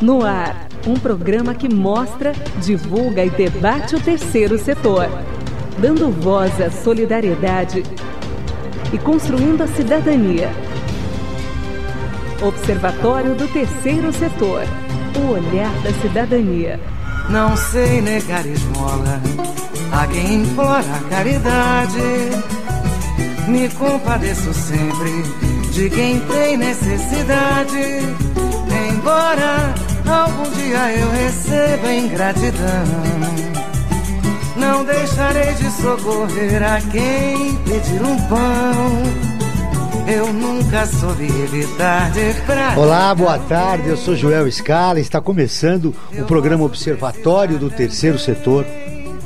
No ar, um programa que mostra, divulga e debate o terceiro setor, dando voz à solidariedade e construindo a cidadania. Observatório do Terceiro Setor. O olhar da cidadania. Não sei negar esmola a quem implora caridade. Me compadeço sempre de quem tem necessidade. Embora algum dia eu receba ingratidão, não deixarei de socorrer a quem pedir um pão. Eu nunca soube evitar de fraquejar. Olá, boa tarde. Eu sou Joel Scala. Está começando o programa Observatório do Terceiro Setor,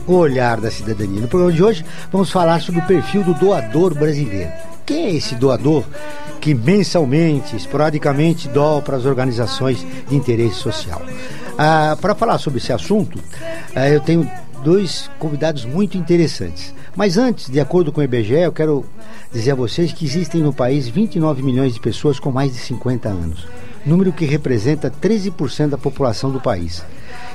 o olhar da cidadania. No programa de hoje, vamos falar sobre o perfil do doador brasileiro. Quem é esse doador que mensalmente, esporadicamente, doa para as organizações de interesse social? Ah, para falar sobre esse assunto, ah, eu tenho dois convidados muito interessantes. Mas antes, de acordo com o IBGE, eu quero dizer a vocês que existem no país 29 milhões de pessoas com mais de 50 anos, número que representa 13% da população do país.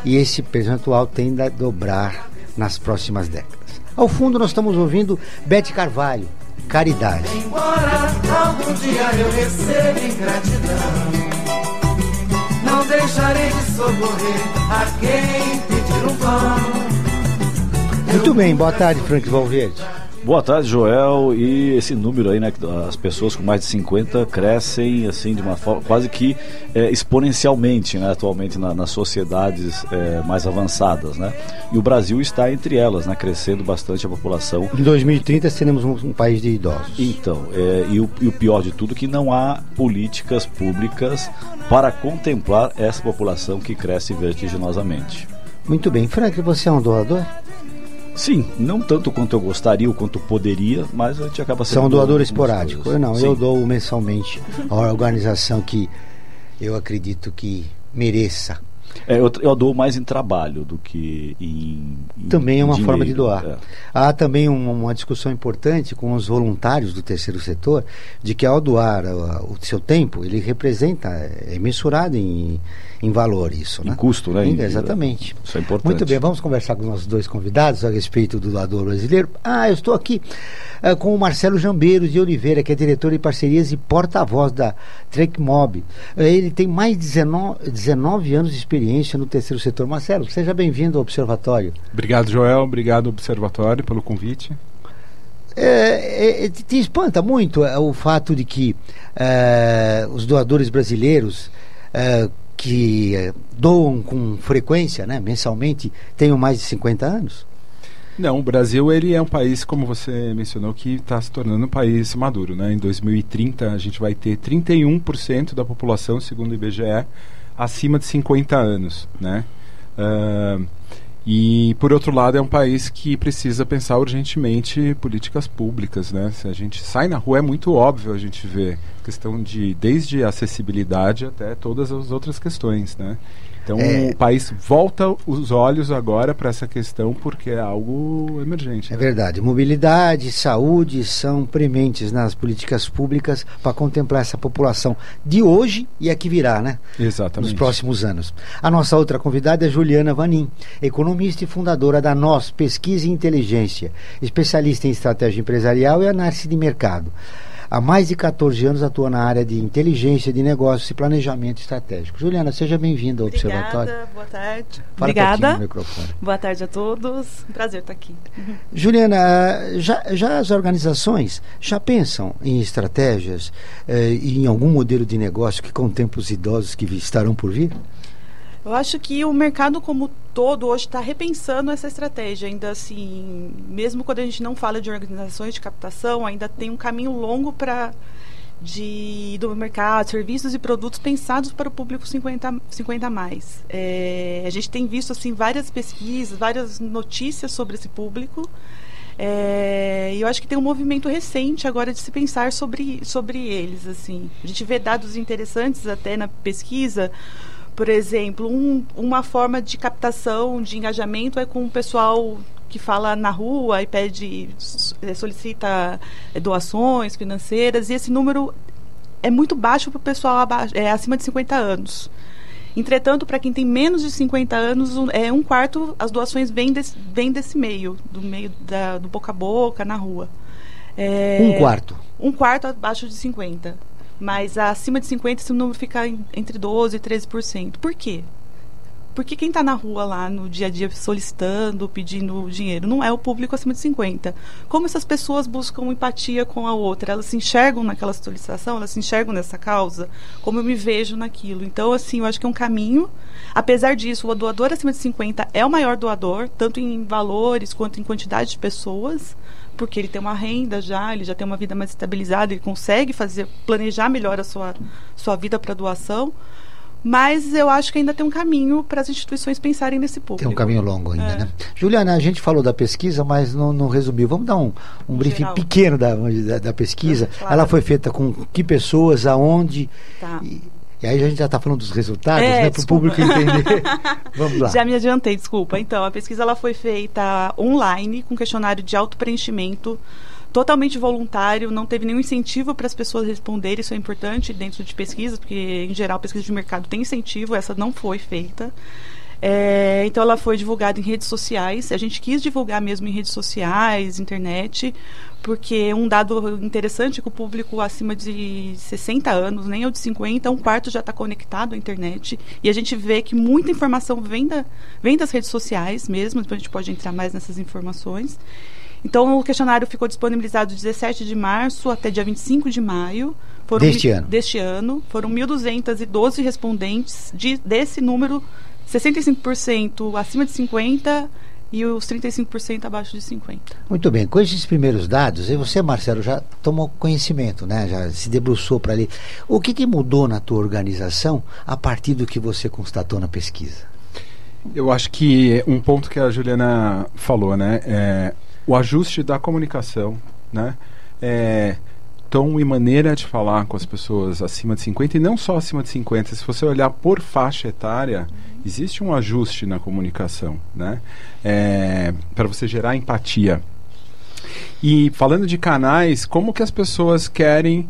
E esse percentual tende a dobrar nas próximas décadas. Ao fundo, nós estamos ouvindo Bete Carvalho, Caridade. Embora algum dia eu receba ingratidão, não deixarei de socorrer a quem pedir um pão. Muito bem, boa tarde, Frank Valverde. Boa tarde, Joel. E esse número aí, né? As pessoas com mais de 50 crescem assim de uma forma quase que é, exponencialmente, né? Atualmente na, nas sociedades é, mais avançadas, né? E o Brasil está entre elas, né? Crescendo bastante a população. Em 2030 seremos um, um país de idosos. Então, é, e, o, e o pior de tudo é que não há políticas públicas para contemplar essa população que cresce vertiginosamente. Muito bem, Frank, você é um doador? Sim, não tanto quanto eu gostaria ou quanto poderia, mas a gente acaba sendo. é um doador esporádico. Eu não, Sim. eu dou mensalmente a organização que eu acredito que mereça. É, eu, eu dou mais em trabalho do que em. em Também é uma dinheiro, forma de doar. é. Há também uma, uma discussão importante com os voluntários do terceiro setor de que ao doar uh, o seu tempo, ele representa, é mensurado em, em valor isso, Em né? custo, né? Em- Em- exatamente. Isso é importante. Muito bem, vamos conversar com os nossos dois convidados a respeito do doador brasileiro. Ah, eu estou aqui eh, com o Marcelo Jambeiros de Oliveira, que é diretor de parcerias e porta-voz da Trecmob. Eh, ele tem mais de 19, 19 anos de experiência no terceiro setor. Marcelo, seja bem-vindo ao Observatório. Obrigado, Joel. Obrigado, Observatório, pelo convite. É, é, te te espanta muito é, o fato de que é, os doadores brasileiros é, que é, doam com frequência, né, mensalmente, tenham mais de 50 anos? Não, o Brasil ele é um país, como você mencionou, que está se tornando um país maduro. Né? Em 2030, a gente vai ter 31% da população, segundo o IBGE, acima de 50 anos. Né? Ah, e, por outro lado, é um país que precisa pensar urgentemente políticas públicas. Né? Se a gente sai na rua, é muito óbvio a gente ver questão de desde acessibilidade até todas as outras questões. Né? Então, É. o país volta os olhos agora para essa questão porque é algo emergente. É né? verdade. Mobilidade, saúde são prementes nas políticas públicas para contemplar essa população de hoje e a que virá, né? Exatamente. nos próximos anos. A nossa outra convidada é Juliana Vanim, economista e fundadora da NOS Pesquisa e Inteligência, especialista em estratégia empresarial e análise de mercado. Há mais de 14 anos atua na área de inteligência de negócios e planejamento estratégico. Juliana, seja bem-vinda ao Observatório. Obrigada, boa tarde. Fala Obrigada. no microfone. Boa tarde a todos. Um prazer estar aqui. Juliana, já, já as organizações já pensam em estratégias eh, e em algum modelo de negócio que contemple os idosos que estarão por vir? Eu acho que o mercado como todo hoje está repensando essa estratégia. Ainda assim, mesmo quando a gente não fala de organizações de captação, ainda tem um caminho longo para de do mercado, serviços e produtos pensados para o público 50, 50 a mais. É, a gente tem visto assim várias pesquisas, várias notícias sobre esse público. É, eu acho que tem um movimento recente agora de se pensar sobre, sobre eles. assim. A gente vê dados interessantes até na pesquisa. Por exemplo, um- uma forma de captação, de engajamento é com o pessoal que fala na rua e pede, solicita eh, doações financeiras, e esse número é muito baixo para o pessoal aba- é, acima de 50 anos. Entretanto, para quem tem menos de 50 anos, um, é um quarto, as doações vêm desse, vêm desse meio, do meio da, do boca a boca, na rua. É, um quarto? Um quarto abaixo de 50. Mas acima de 50, esse número fica entre 12% e 13%. Por quê? Porque quem está na rua lá no dia a dia solicitando, pedindo dinheiro, não é o público acima de 50. Como essas pessoas buscam empatia com a outra? Elas se enxergam naquela solicitação, elas se enxergam nessa causa? Como eu me vejo naquilo? Então, assim, eu acho que é um caminho. Apesar disso, o doador acima de 50 é o maior doador, tanto em valores quanto em quantidade de pessoas porque ele tem uma renda já, ele já tem uma vida mais estabilizada, ele consegue fazer planejar melhor a sua, sua vida para doação. Mas eu acho que ainda tem um caminho para as instituições pensarem nesse público. Tem um caminho longo ainda, é. né? Juliana, a gente falou da pesquisa, mas não, não resumiu. Vamos dar um, um briefing geral. pequeno da, da, da pesquisa. É, claro. Ela foi feita com que pessoas, aonde? Tá. E, e aí a gente já está falando dos resultados, é, né? Para o público entender. Vamos lá. Já me adiantei, desculpa. Então, a pesquisa ela foi feita online, com questionário de auto-preenchimento totalmente voluntário, não teve nenhum incentivo para as pessoas responderem, isso é importante dentro de pesquisas, porque em geral pesquisa de mercado tem incentivo, essa não foi feita. É, então ela foi divulgada em redes sociais. A gente quis divulgar mesmo em redes sociais, internet, porque um dado interessante é que o público acima de 60 anos, nem ou de 50, um quarto já está conectado à internet. E a gente vê que muita informação vem, da, vem das redes sociais mesmo, depois a gente pode entrar mais nessas informações. Então, o questionário ficou disponibilizado 17 de março até dia 25 de maio. Foram deste ano. Deste ano. Foram 1.212 respondentes. De, desse número, 65% acima de 50 e os 35% abaixo de 50. Muito bem, com esses primeiros dados, e você, Marcelo, já tomou conhecimento, né? Já se debruçou para ali. O que, que mudou na tua organização a partir do que você constatou na pesquisa? Eu acho que um ponto que a Juliana falou, né? É, o ajuste da comunicação, né? É, tom e maneira de falar com as pessoas acima de 50 e não só acima de 50. Se você olhar por faixa etária, existe um ajuste na comunicação, né? É, para você gerar empatia. E falando de canais, como que as pessoas querem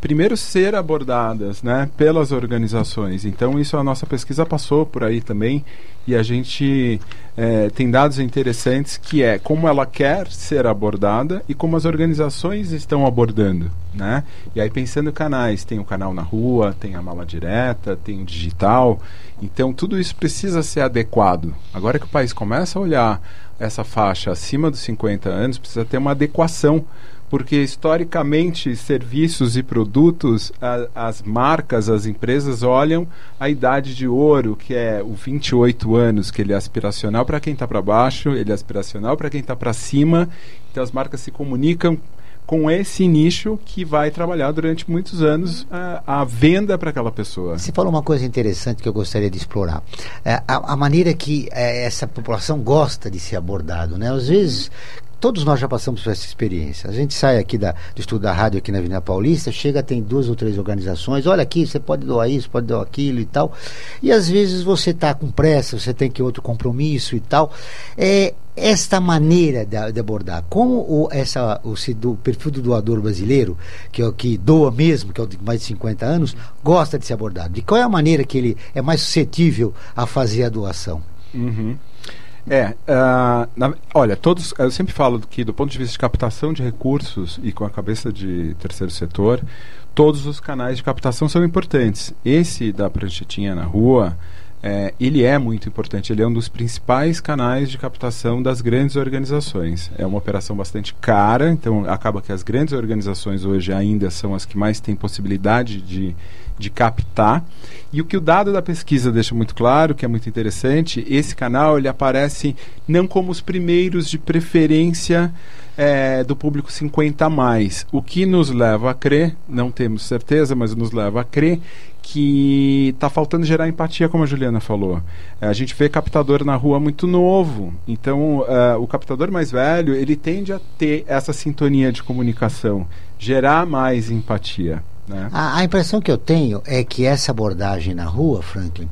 primeiro ser abordadas né, pelas organizações. Então, isso a nossa pesquisa passou por aí também e a gente é, tem dados interessantes que é como ela quer ser abordada e como as organizações estão abordando. Né? E aí, pensando em canais, tem o canal na rua, tem a mala direta, tem o digital. Então, tudo isso precisa ser adequado. Agora que o país começa a olhar essa faixa acima dos 50 anos, precisa ter uma adequação porque historicamente serviços e produtos, a, as marcas, as empresas olham a idade de ouro, que é o 28 anos, que ele é aspiracional para quem está para baixo, ele é aspiracional para quem está para cima. Então as marcas se comunicam com esse nicho que vai trabalhar durante muitos anos a, a venda para aquela pessoa. Você falou uma coisa interessante que eu gostaria de explorar. É, a, a, maneira que é, essa população gosta de ser abordado. Né? Às vezes, todos nós já passamos por essa experiência. A gente sai aqui da, do estudo da rádio aqui na Avenida Paulista, chega, tem duas ou três organizações, olha aqui, você pode doar isso, pode doar aquilo e tal. E às vezes você está com pressa, você tem que outro compromisso e tal. É, esta maneira de, de abordar, como o, essa, o, do perfil do doador brasileiro, que é o que doa mesmo, que é o de mais de 50 anos, gosta de ser abordado? De qual é a maneira que ele é mais suscetível a fazer a doação? Uhum. É, uh, na, olha, todos, eu sempre falo que do ponto de vista de captação de recursos e com a cabeça de terceiro setor, todos os canais de captação são importantes. Esse da pranchetinha na rua, é, ele é muito importante. Ele é um dos principais canais de captação das grandes organizações. É uma operação bastante cara, então acaba que as grandes organizações hoje ainda são as que mais têm possibilidade de de captar. E o que o dado da pesquisa deixa muito claro, que é muito interessante, esse canal ele aparece não como os primeiros de preferência é, do público 50 a mais. O que nos leva a crer, não temos certeza, mas nos leva a crer que está faltando gerar empatia, como a Juliana falou. É, a gente vê captador na rua muito novo, então é, o captador mais velho ele tende a ter essa sintonia de comunicação, gerar mais empatia. Né? A, a impressão que eu tenho é que essa abordagem na rua, Franklin,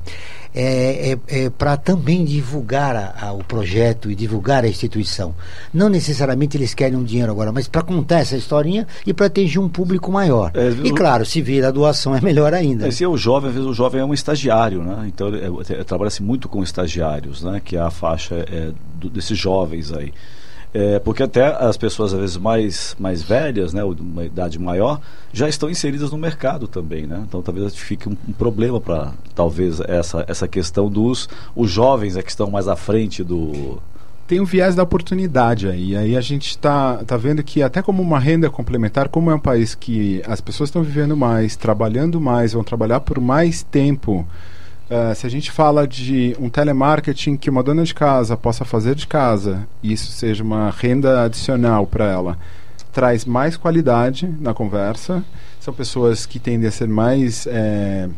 é, é, é para também divulgar a, a, o projeto e divulgar a instituição. Não necessariamente eles querem um dinheiro agora, mas para contar essa historinha e para atingir um público maior. É, e claro, se vir a doação é melhor ainda. Esse é o jovem, às vezes o jovem é um estagiário, né? Então trabalha-se muito com estagiários, né? Que é a faixa é, do, desses jovens aí. É, porque até as pessoas, às vezes, mais, mais velhas, né, ou de uma idade maior, já estão inseridas no mercado também. Né? Então, talvez fique um, um problema para, talvez, essa, essa questão dos os jovens é que estão mais à frente do, tem o viés da oportunidade aí. Aí a gente está tá vendo que até como uma renda complementar, como é um país que as pessoas estão vivendo mais, trabalhando mais, vão trabalhar por mais tempo Uh, se a gente fala de um telemarketing que uma dona de casa possa fazer de casa, e isso seja uma renda adicional para ela, traz mais qualidade na conversa. São pessoas que tendem a ser mais, é,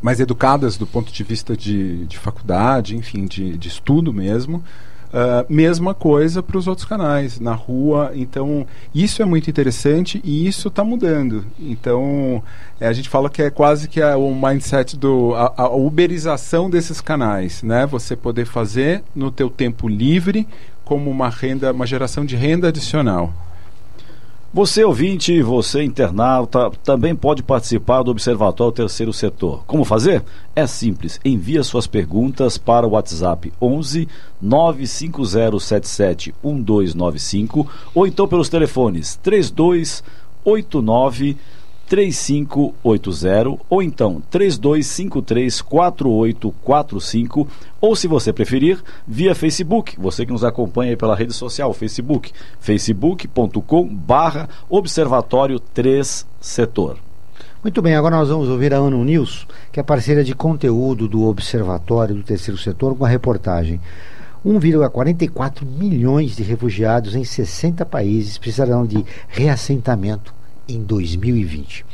mais educadas do ponto de vista de, de faculdade, enfim, de, de estudo mesmo. Uh, mesma coisa para os outros canais, na rua. Então, isso é muito interessante e isso está mudando. Então, é, a gente fala que é quase que o mindset do a, a, uberização desses canais, né? Você poder fazer no teu tempo livre como uma renda, uma geração de renda adicional. Você ouvinte, você internauta, também pode participar do Observatório Terceiro Setor. Como fazer? É simples. Envie suas perguntas para o WhatsApp 11 95077 1295 ou então pelos telefones 3289 3580 ou então 32534845 ou se você preferir, via Facebook, você que nos acompanha pela rede social Facebook, facebook.com barra Observatório 3 Setor. Muito bem, agora nós vamos ouvir a ONU News, que é parceira de conteúdo do Observatório do Terceiro Setor, com a reportagem. 1,44 milhões de refugiados em 60 países precisarão de reassentamento em 2020.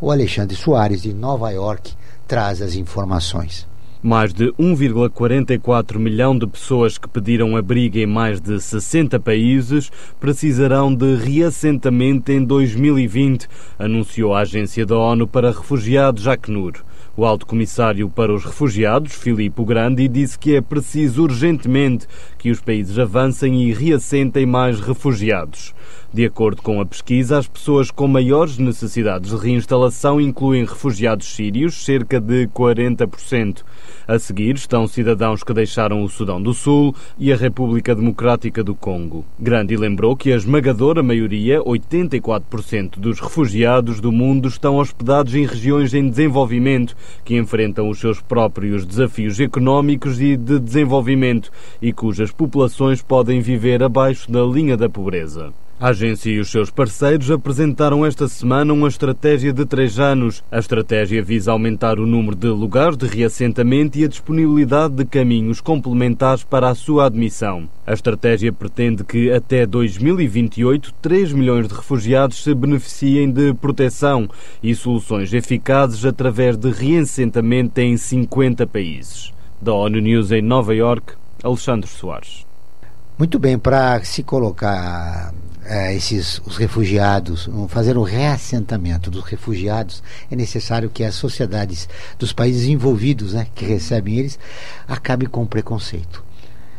O Alexandre Soares, de Nova York, traz as informações. Mais de 1,44 milhão de pessoas que pediram abrigo em mais de 60 países precisarão de reassentamento em 2020, anunciou a Agência da ONU para Refugiados, Acnur. O alto comissário para os refugiados, Filippo Grandi, disse que é preciso urgentemente que os países avancem e reassentem mais refugiados. De acordo com a pesquisa, as pessoas com maiores necessidades de reinstalação incluem refugiados sírios, cerca de 40%. A seguir estão cidadãos que deixaram o Sudão do Sul e a República Democrática do Congo. Grandi lembrou que a esmagadora maioria, 84% dos refugiados do mundo, estão hospedados em regiões em desenvolvimento que enfrentam os seus próprios desafios económicos e de desenvolvimento e cujas populações podem viver abaixo da linha da pobreza. A agência e os seus parceiros apresentaram esta semana uma estratégia de três anos. A estratégia visa aumentar o número de lugares de reassentamento e a disponibilidade de caminhos complementares para a sua admissão. A estratégia pretende que até 2028 3 milhões de refugiados se beneficiem de proteção e soluções eficazes através de reassentamento em 50 países. Da ONU News em Nova York, Alexandre Soares. Muito bem, para se colocar é, esses os refugiados, fazer um reassentamento dos refugiados, é necessário que as sociedades dos países envolvidos, né, que recebem eles, acabem com o preconceito.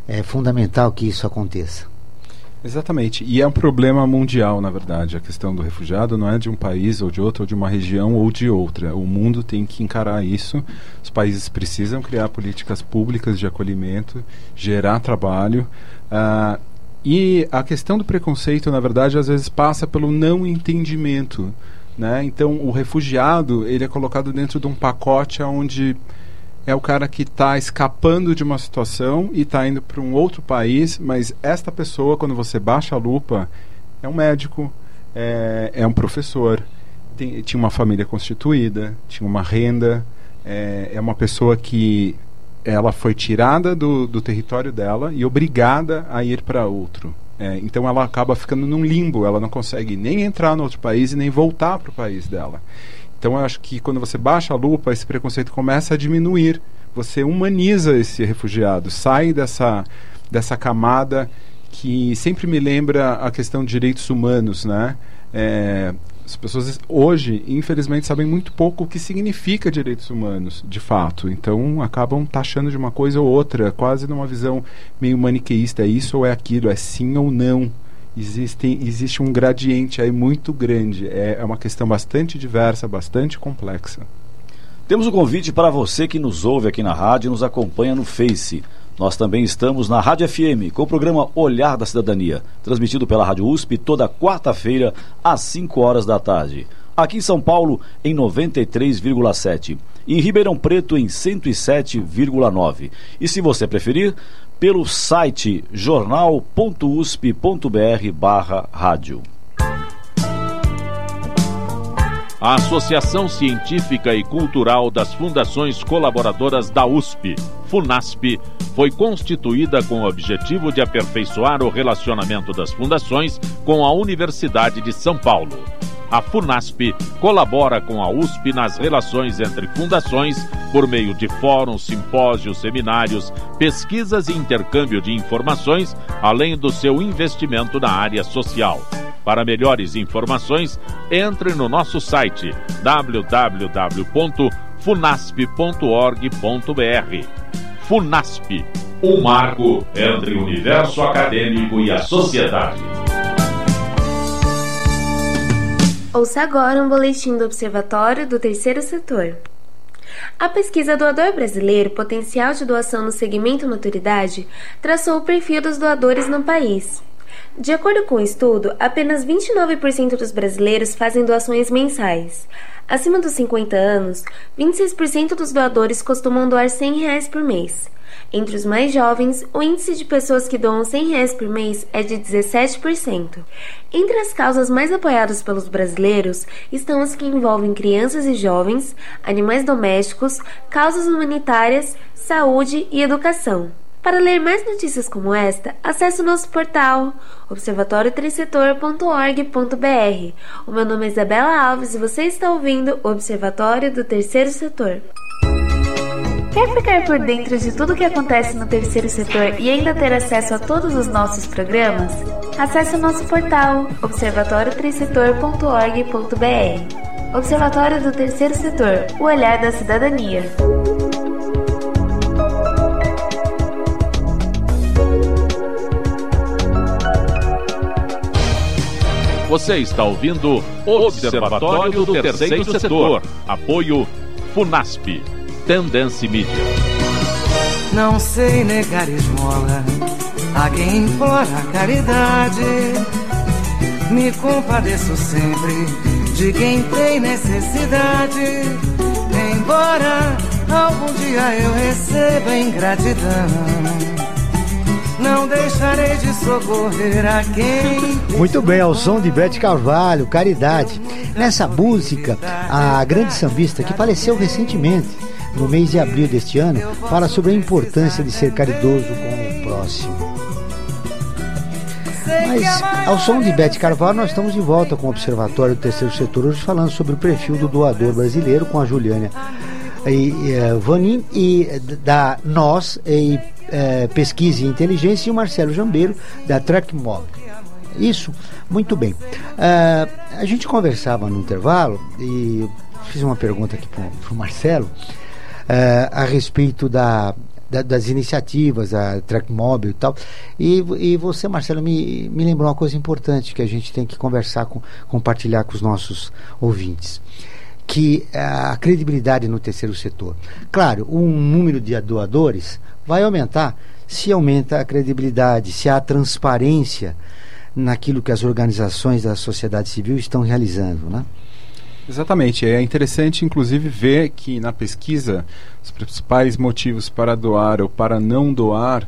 É fundamental que isso aconteça. Exatamente. E é um problema mundial, na verdade. A questão do refugiado não é de um país ou de outro, ou de uma região ou de outra. O mundo tem que encarar isso. Os países precisam criar políticas públicas de acolhimento, gerar trabalho. Uh, e a questão do preconceito, na verdade, às vezes passa pelo não entendimento. Né? Então, o refugiado ele é colocado dentro de um pacote onde é o cara que está escapando de uma situação e está indo para um outro país, mas esta pessoa, quando você baixa a lupa, é um médico, é, é um professor, tem, tinha uma família constituída, tinha uma renda, é, é uma pessoa que ela foi tirada do, do território dela e obrigada a ir para outro. É, então ela acaba ficando num limbo, ela não consegue nem entrar no outro país e nem voltar para o país dela. Então eu acho que quando você baixa a lupa, esse preconceito começa a diminuir. Você humaniza esse refugiado, sai dessa, dessa camada que sempre me lembra a questão de direitos humanos, né? É, as pessoas hoje, infelizmente, sabem muito pouco o que significa direitos humanos, de fato. Então, acabam taxando de uma coisa ou outra, quase numa visão meio maniqueísta. É isso ou é aquilo? É sim ou não? Existe, existe um gradiente aí muito grande. É, é uma questão bastante diversa, bastante complexa. Temos um convite para você que nos ouve aqui na rádio e nos acompanha no Face. Nós também estamos na Rádio FM com o programa Olhar da Cidadania, transmitido pela Rádio USP toda quarta-feira às 5 horas da tarde. Aqui em São Paulo em 93,7 e em Ribeirão Preto em 107,9. E se você preferir, pelo site jornal.usp.br/rádio. A Associação Científica e Cultural das Fundações Colaboradoras da USP, FUNASP, foi constituída com o objetivo de aperfeiçoar o relacionamento das fundações com a Universidade de São Paulo. A FUNASP colabora com a USP nas relações entre fundações por meio de fóruns, simpósios, seminários, pesquisas e intercâmbio de informações, além do seu investimento na área social. Para melhores informações, entre no nosso site www.funasp.org.br. Funasp, um marco entre o universo acadêmico e a sociedade. Ouça agora um boletim do Observatório do Terceiro Setor. A pesquisa Doador Brasileiro Potencial de Doação no Segmento Maturidade traçou o perfil dos doadores no país. De acordo com o estudo, apenas 29% dos brasileiros fazem doações mensais. Acima dos 50 anos, 26% dos doadores costumam doar 100 reais por mês. Entre os mais jovens, o índice de pessoas que doam 100 reais por mês é de 17%. Entre as causas mais apoiadas pelos brasileiros estão as que envolvem crianças e jovens, animais domésticos, causas humanitárias, saúde e educação. Para ler mais notícias como esta, acesse o nosso portal observatóriotercetor.org.br. O meu nome é Isabela Alves e você está ouvindo o Observatório do Terceiro Setor. Quer ficar por dentro de tudo o que acontece no terceiro setor e ainda ter acesso a todos os nossos programas? Acesse o nosso portal observatóriotercetor.org.br. Observatório do Terceiro Setor, o olhar da cidadania. Você está ouvindo Observatório do Terceiro Setor. Apoio Funasp. Tendência Mídia. Não sei negar esmola a quem implora caridade. Me compadeço sempre de quem tem necessidade. Embora algum dia eu receba ingratidão. Não deixarei de socorrer a quem. Muito bem, ao som de Bete Carvalho, Caridade. Nessa música, a grande sambista que faleceu recentemente, no mês de abril deste ano, fala sobre a importância de ser caridoso com o próximo. Mas ao som de Bete Carvalho, nós estamos de volta com o Observatório do Terceiro Setor, hoje falando sobre o perfil do doador brasileiro com a Juliana e, e, Vanin e da Nós e é, Pesquisa e Inteligência e o Marcelo Jambeiro, da TrackMob. Isso, muito bem. Uh, a gente conversava no intervalo e fiz uma pergunta aqui para o Marcelo uh, a respeito da, da, das iniciativas, a TrackMob e tal. E, e você, Marcelo, me, me lembrou uma coisa importante que a gente tem que conversar, com, compartilhar com os nossos ouvintes que a credibilidade no terceiro setor. Claro, um número de doadores vai aumentar se aumenta a credibilidade, se há transparência naquilo que as organizações da sociedade civil estão realizando, né? Exatamente. É interessante, inclusive, ver que na pesquisa os principais motivos para doar ou para não doar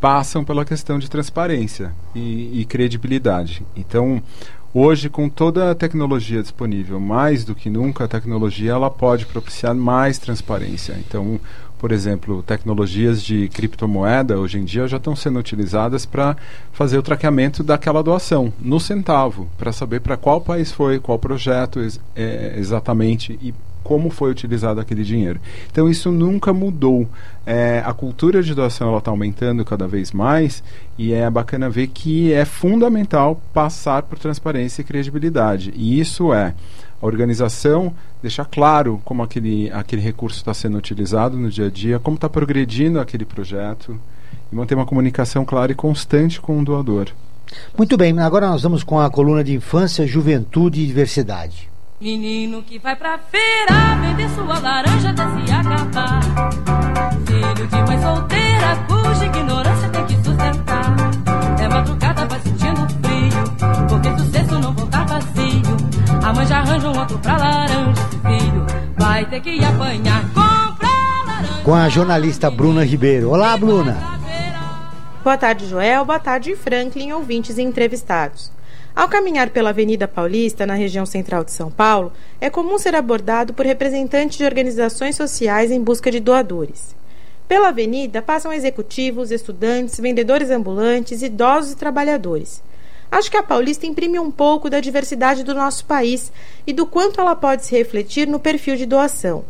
passam pela questão de transparência e, e credibilidade. Então, Hoje, com toda a tecnologia disponível, mais do que nunca, a tecnologia ela pode propiciar mais transparência. Então, por exemplo, tecnologias de criptomoeda hoje em dia já estão sendo utilizadas para fazer o traqueamento daquela doação no centavo, para saber para qual país foi, qual projeto é, exatamente e como foi utilizado aquele dinheiro. Então isso nunca mudou. É, a cultura de doação está aumentando cada vez mais e é bacana ver que é fundamental passar por transparência e credibilidade. E isso é a organização deixar claro como aquele, aquele recurso está sendo utilizado no dia a dia, como está progredindo aquele projeto e manter uma comunicação clara e constante com o doador. Muito bem, agora nós vamos com a coluna de infância, juventude e diversidade. Menino que vai pra feira vender sua laranja até se acabar. Filho de mãe solteira cuja ignorância tem que sustentar. É madrugada, vai sentindo frio, porque sucesso não voltar vazio. A mãe já arranja um outro pra laranja. Filho vai ter que apanhar, comprar laranja. Com a jornalista Bruna Ribeiro. Olá, Bruna. Boa tarde, Joel. Boa tarde, Franklin, ouvintes e entrevistados. Ao caminhar pela Avenida Paulista, na região central de São Paulo, é comum ser abordado por representantes de organizações sociais em busca de doadores. Pela avenida passam executivos, estudantes, vendedores ambulantes, idosos e trabalhadores. Acho que a Paulista imprime um pouco da diversidade do nosso país e do quanto ela pode se refletir no perfil de doação.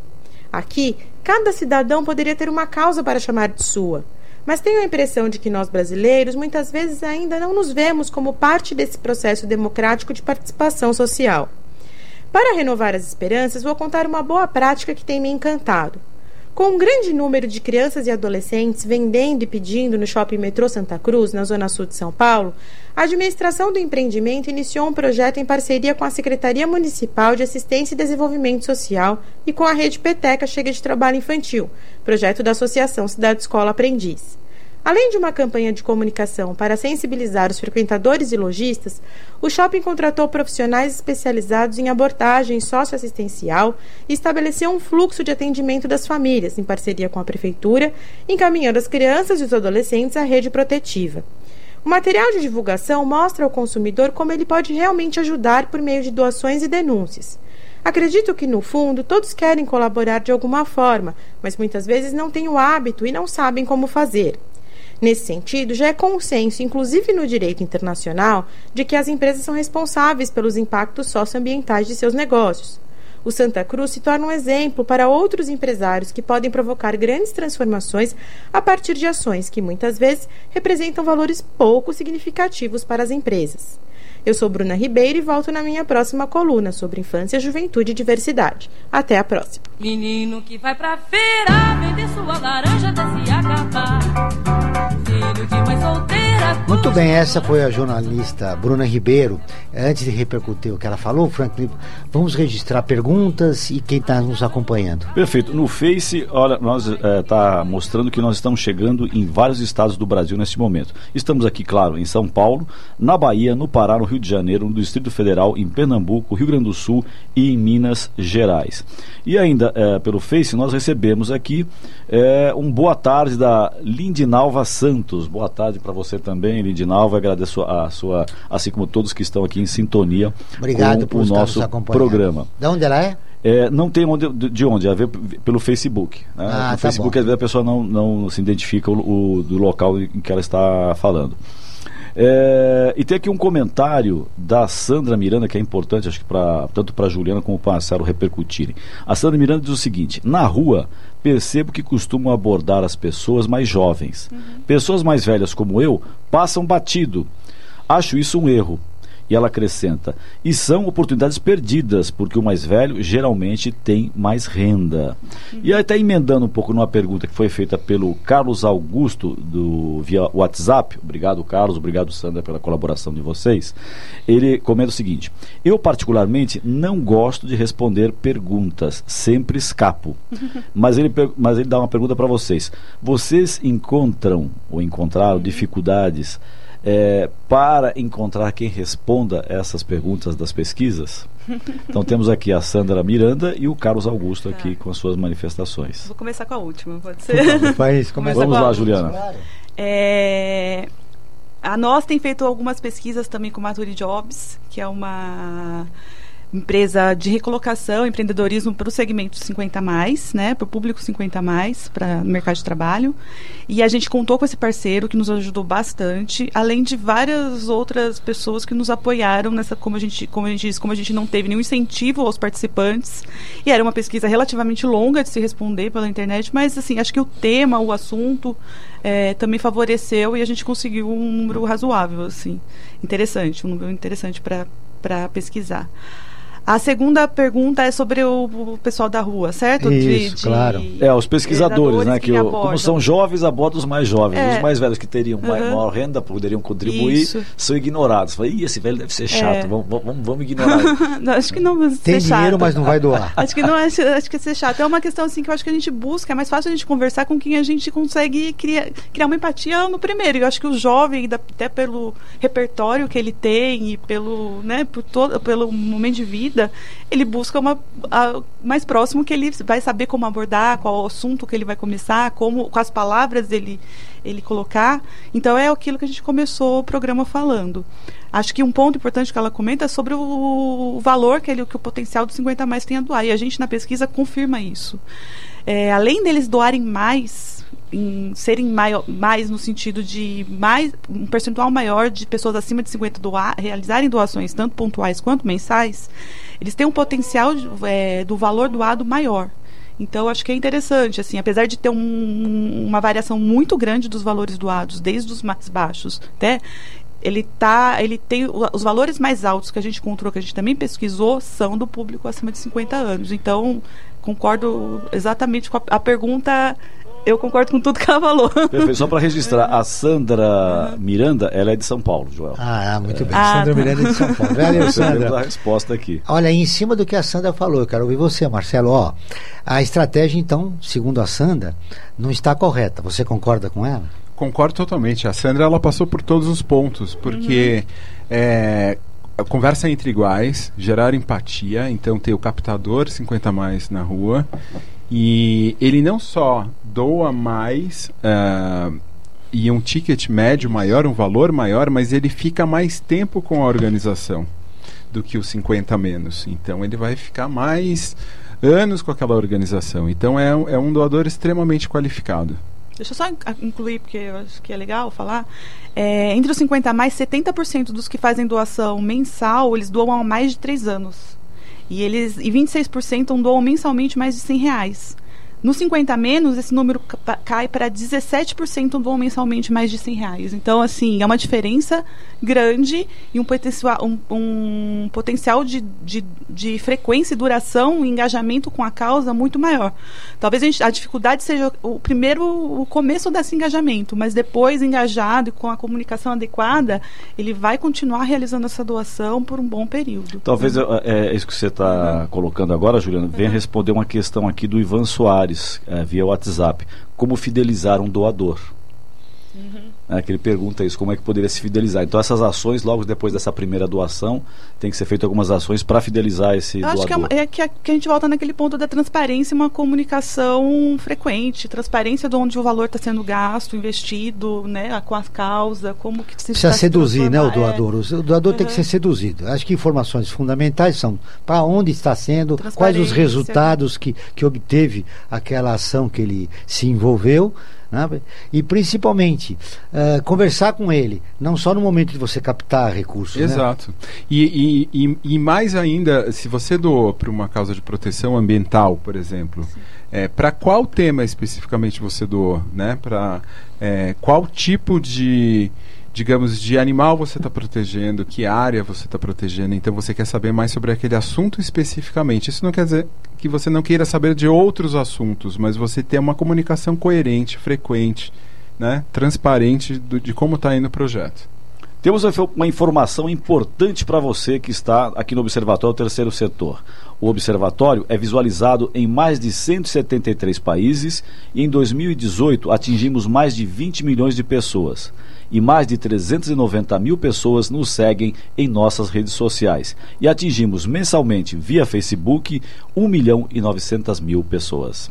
Aqui, cada cidadão poderia ter uma causa para chamar de sua mas tenho a impressão de que nós brasileiros muitas vezes ainda não nos vemos como parte desse processo democrático de participação social. Para renovar as esperanças, vou contar uma boa prática que tem me encantado. Com um grande número de crianças e adolescentes vendendo e pedindo no shopping Metrô Santa Cruz, na zona sul de São Paulo, a administração do empreendimento iniciou um projeto em parceria com a Secretaria Municipal de Assistência e Desenvolvimento Social e com a Rede Peteca Chega de Trabalho Infantil, projeto da Associação Cidade Escola Aprendiz. Além de uma campanha de comunicação para sensibilizar os frequentadores e lojistas, o shopping contratou profissionais especializados em abordagem socioassistencial e estabeleceu um fluxo de atendimento das famílias, em parceria com a prefeitura, encaminhando as crianças e os adolescentes à rede protetiva. O material de divulgação mostra ao consumidor como ele pode realmente ajudar por meio de doações e denúncias. Acredito que, no fundo, todos querem colaborar de alguma forma, mas muitas vezes não têm o hábito e não sabem como fazer. Nesse sentido, já é consenso, inclusive no direito internacional, de que as empresas são responsáveis pelos impactos socioambientais de seus negócios. O Santa Cruz se torna um exemplo para outros empresários que podem provocar grandes transformações a partir de ações que muitas vezes representam valores pouco significativos para as empresas. Eu sou Bruna Ribeiro e volto na minha próxima coluna sobre infância, juventude e diversidade. Até a próxima. Menino que vai pra feira vender sua laranja até se acabar. Muito bem, essa foi a jornalista Bruna Ribeiro. Antes de repercutir o que ela falou, Franklin, vamos registrar perguntas e quem está nos acompanhando. Perfeito. No Face, olha, nós está mostrando que nós estamos chegando em vários estados do Brasil neste momento. Estamos aqui, claro, em São Paulo, na Bahia, no Pará, no Rio de Janeiro, no Distrito Federal, em Pernambuco, Rio Grande do Sul e em Minas Gerais. E ainda é, pelo Face, nós recebemos aqui é, um boa tarde da Lindinalva Santos. Boa tarde para você também, Lindinalva. Agradeço a sua, assim como todos que estão aqui em sintonia Obrigado com o nosso programa. De onde ela é? É, não tem onde, de onde, a ver pelo Facebook. Né? Ah, no tá Facebook, bom. às vezes a pessoa não, não se identifica o, o- do local em que ela está falando. É, e tem aqui um comentário da Sandra Miranda que é importante, acho que pra, tanto para Juliana como para Marcelo repercutirem. A Sandra Miranda diz o seguinte: na rua percebo que costumam abordar as pessoas mais jovens. Pessoas mais velhas como eu passam batido. Acho isso um erro. E ela acrescenta: e são oportunidades perdidas, porque o mais velho geralmente tem mais renda. E até emendando um pouco numa pergunta que foi feita pelo Carlos Augusto, do, via WhatsApp. Obrigado, Carlos. Obrigado, Sandra, pela colaboração de vocês. Ele comenta o seguinte: Eu, particularmente, não gosto de responder perguntas, sempre escapo. Mas ele, mas ele dá uma pergunta para vocês: Vocês encontram ou encontraram dificuldades é, para encontrar quem responda essas perguntas das pesquisas? Então temos aqui a Sandra Miranda e o Carlos Augusto aqui com as suas manifestações. Vou começar com a última, pode ser? faz, começa Vamos com a- lá, Juliana. É, a nós tem feito algumas pesquisas também com Maturi Jobs, que é uma empresa de recolocação, empreendedorismo para o segmento 50 mais, né, para o público 50 mais, para o mercado de trabalho. E a gente contou com esse parceiro que nos ajudou bastante, além de várias outras pessoas que nos apoiaram nessa, como a gente, como a gente disse, como a gente não teve nenhum incentivo aos participantes. E era uma pesquisa relativamente longa de se responder pela internet, mas assim, acho que o tema, o assunto é, também favoreceu e a gente conseguiu um número razoável, assim, interessante, um número interessante para pesquisar. A segunda pergunta é sobre o, o pessoal da rua, certo? Isso, de, claro. É, os pesquisadores, né? Que, que o, como são jovens, abordam os mais jovens. É. Os mais velhos que teriam Uhum. maior renda, poderiam contribuir, Isso. são ignorados. Falei, Ih, esse velho deve ser chato, É. vamos, vamos, vamos ignorar. ele." Não, acho que não vai Tem dinheiro, chato. mas não vai doar. Acho que não acho, acho que ia ser chato. É uma questão assim que eu acho que a gente busca, é mais fácil a gente conversar com quem a gente consegue criar, criar uma empatia no primeiro. Eu acho que o jovem, até pelo repertório que ele tem e pelo, né, por todo, pelo momento de vida, ele busca uma a- mais próximo que ele vai saber como abordar, qual assunto que ele vai começar, como com as palavras ele ele colocar. Então é aquilo que a gente começou o programa falando. Acho que um ponto importante que ela comenta é sobre o, o valor que, ele, que o potencial do 50 mais tem a doar. E a gente na pesquisa confirma isso. É, além deles doarem mais, em serem maior, mais no sentido de mais um percentual maior de pessoas acima de 50 doar, realizarem doações, tanto pontuais quanto mensais, eles têm um potencial é, do valor doado maior. Então, acho que é interessante, assim, apesar de ter um- uma variação muito grande dos valores doados, desde os mais baixos até ele tá, ele tem os valores mais altos que a gente encontrou, que a gente também pesquisou, são do público acima de 50 anos. Então, concordo exatamente com a, a pergunta, eu concordo com tudo que ela falou. Perfeito. Só para registrar, a Sandra Miranda, ela é de São Paulo, Joel. Ah, muito bem. Ah, Sandra tá. Miranda de São Paulo. Valeu, Temos a Sandra. resposta aqui. Olha, em cima do que a Sandra falou, eu quero ouvir você, Marcelo. Ó, a estratégia, então, segundo a Sandra, não está correta. Você concorda com ela? Concordo totalmente. A Sandra ela passou por todos os pontos, porque é, a conversa entre iguais, gerar empatia, então ter o captador 50 mais na rua e ele não só doa mais ah, e um ticket médio maior, um valor maior, mas ele fica mais tempo com a organização do que os 50 menos. Então ele vai ficar mais anos com aquela organização. Então é, um- é um doador extremamente qualificado. Deixa eu só incluir, porque eu acho que é legal falar. É, entre os 50 a mais, 70% dos que fazem doação mensal, eles doam há mais de 3 anos. E, eles, e 26% doam mensalmente mais de 100 reais. No 50 a menos, esse número cai para 17% doam mensalmente mais de 100 reais. Então, assim, é uma diferença grande e um potencial, um, um potencial de, de, de frequência e duração e engajamento com a causa muito maior. Talvez a, gente- a dificuldade seja o primeiro, o começo desse engajamento, mas depois, engajado e com a comunicação adequada, ele vai continuar realizando essa doação por um bom período. Talvez é, é isso que você está colocando agora, Juliana, venha responder uma questão aqui do Ivan Soares, é, via WhatsApp. Como fidelizar um doador? É, que ele pergunta isso, como é que poderia se fidelizar. Então essas ações, logo depois dessa primeira doação, tem que ser feito algumas ações para fidelizar esse Eu acho que, é, doador. uma- é que, a, que a gente volta naquele ponto da transparência e uma comunicação frequente. Transparência de onde o valor está sendo gasto, investido, né, com a causa, como que se Precisa está se seduzir, né, o é. doador. O doador tem que Uhum. ser seduzido. Acho que informações fundamentais são para onde está sendo, quais os resultados que, que obteve aquela ação que ele se envolveu. Né? E principalmente eh, conversar com ele, não só no momento de você captar recursos. né? Exato. E, e, e, e mais ainda, se você doou para uma causa de proteção ambiental, por exemplo, é, para qual tema especificamente você doou? Né? Para qual tipo de, digamos, de animal você está protegendo, que área você está protegendo, então você quer saber mais sobre aquele assunto especificamente. Isso não quer dizer que você não queira saber de outros assuntos, mas você ter uma comunicação coerente, frequente, né? transparente do- de como está indo o projeto. Temos uma info- uma informação importante para você que está aqui no Observatório Terceiro Setor. O Observatório é visualizado em mais de 173 países e em 2018 atingimos mais de 20 milhões de pessoas. E mais de 390 mil pessoas nos seguem em nossas redes sociais. E atingimos mensalmente via Facebook 1 milhão e 900 mil pessoas.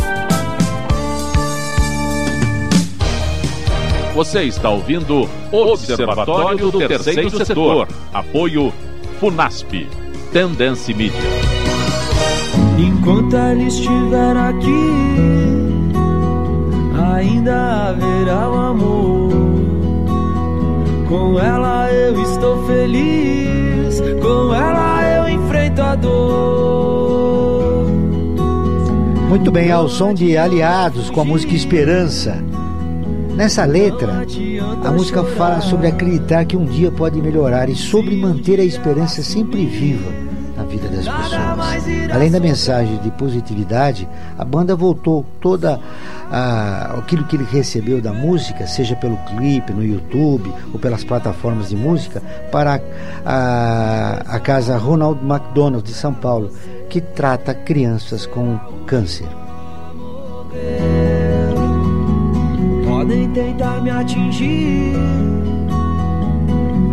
Você está ouvindo Observatório do Terceiro Setor. Apoio Funasp. Tendência Mídia. Enquanto ela estiver aqui, ainda haverá o amor. Com ela eu estou feliz, com ela eu enfrento a dor. Muito bem, ao som de Aliados com a música Esperança. Nessa letra, a música fala sobre acreditar que um dia pode melhorar e sobre manter a esperança sempre viva na vida das pessoas. Além da mensagem de positividade, a banda voltou toda ah, aquilo que ele recebeu da música, seja pelo clipe no YouTube ou pelas plataformas de música, para a, a casa Ronald McDonald de São Paulo, que trata crianças com câncer. Tentar me atingir,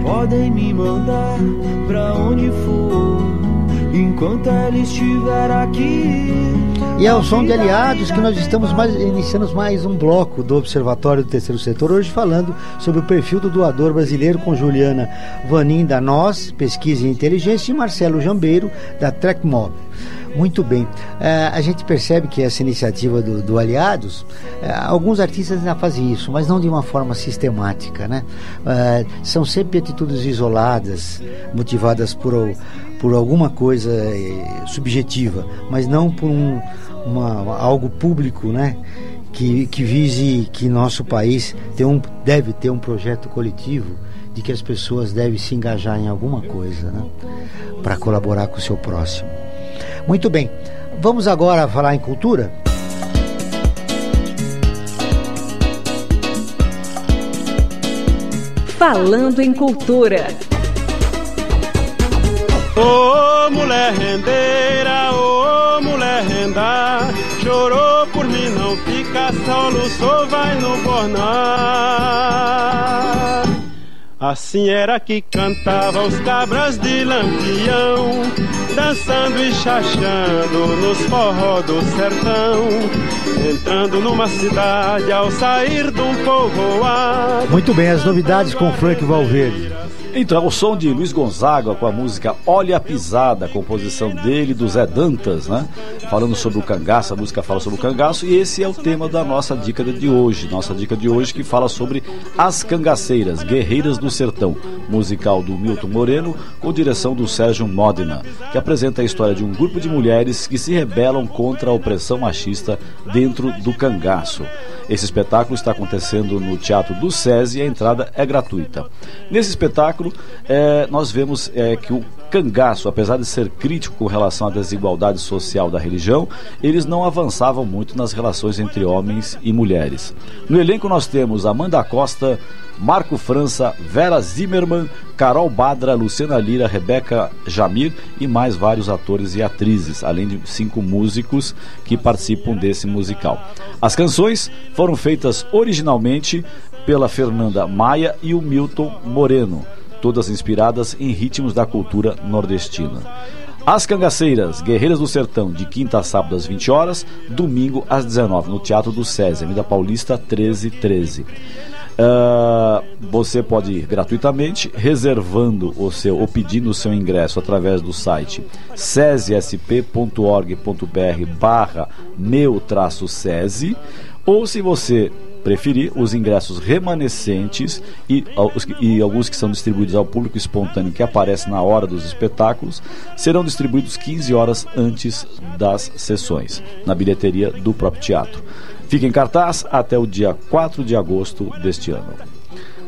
podem me mandar pra onde for, enquanto ela estiver aqui. E é o som de aliados que nós estamos mais, iniciando mais um bloco do Observatório do Terceiro Setor, hoje falando sobre o perfil do doador brasileiro com Juliana Vanin da Nós, Pesquisa e Inteligência, e Marcelo Jambeiro, da TrekMob. Muito bem. Uh, a gente percebe que essa iniciativa do, do Aliados, uh, alguns artistas já fazem isso, mas não de uma forma sistemática, né? Uh, são sempre atitudes isoladas, motivadas por, por alguma coisa subjetiva, mas não por um, uma, algo público, né? Que, que vise que nosso país tem um, deve ter um projeto coletivo de que as pessoas devem se engajar em alguma coisa, né? Para colaborar com o seu próximo. Muito bem, vamos agora falar em cultura? Falando em cultura. Ô oh, mulher rendeira, ô oh, mulher renda, chorou por mim, não fica só, luçou, vai no bornar. Assim era que cantava os cabras de lampião, dançando e chachando nos forró do sertão, entrando numa cidade ao sair de um povoado. Muito bem, as novidades com Frank Valverde. Então, o som de Luiz Gonzaga com a música Olha a Pisada, composição dele, do Zé Dantas, né? Falando sobre o cangaço, a música fala sobre o cangaço e esse é o tema da nossa dica de hoje. Nossa dica de hoje que fala sobre As Cangaceiras, Guerreiras do Sertão, musical do Milton Moreno, com direção do Sérgio Modena, que apresenta a história de um grupo de mulheres que se rebelam contra a opressão machista dentro do cangaço. Esse espetáculo está acontecendo no Teatro do SESI e a entrada é gratuita. Nesse espetáculo, é, nós vemos é, que o Cangaço, apesar de ser crítico com relação à desigualdade social da religião, eles não avançavam muito nas relações entre homens e mulheres. No elenco nós temos Amanda Costa, Marco França, Vera Zimmermann, Carol Badra, Luciana Lira, Rebeca Jamir e mais vários atores e atrizes, além de cinco músicos que participam desse musical. As canções foram feitas originalmente pela Fernanda Maia e o Milton Moreno, todas inspiradas em ritmos da cultura nordestina. As Cangaceiras, Guerreiras do Sertão, de quinta a sábado às 20 horas, domingo às 19 no Teatro do SESI, Avenida Paulista 1313. Uh, você pode ir gratuitamente reservando o seu ou pedindo o seu ingresso através do site cesesp.org.br barra meu traço ou se você preferir, os ingressos remanescentes e, e, alguns que são distribuídos ao público espontâneo que aparece na hora dos espetáculos serão distribuídos 15 horas antes das sessões, na bilheteria do próprio teatro. Fica em cartaz até o dia 4 de agosto deste ano.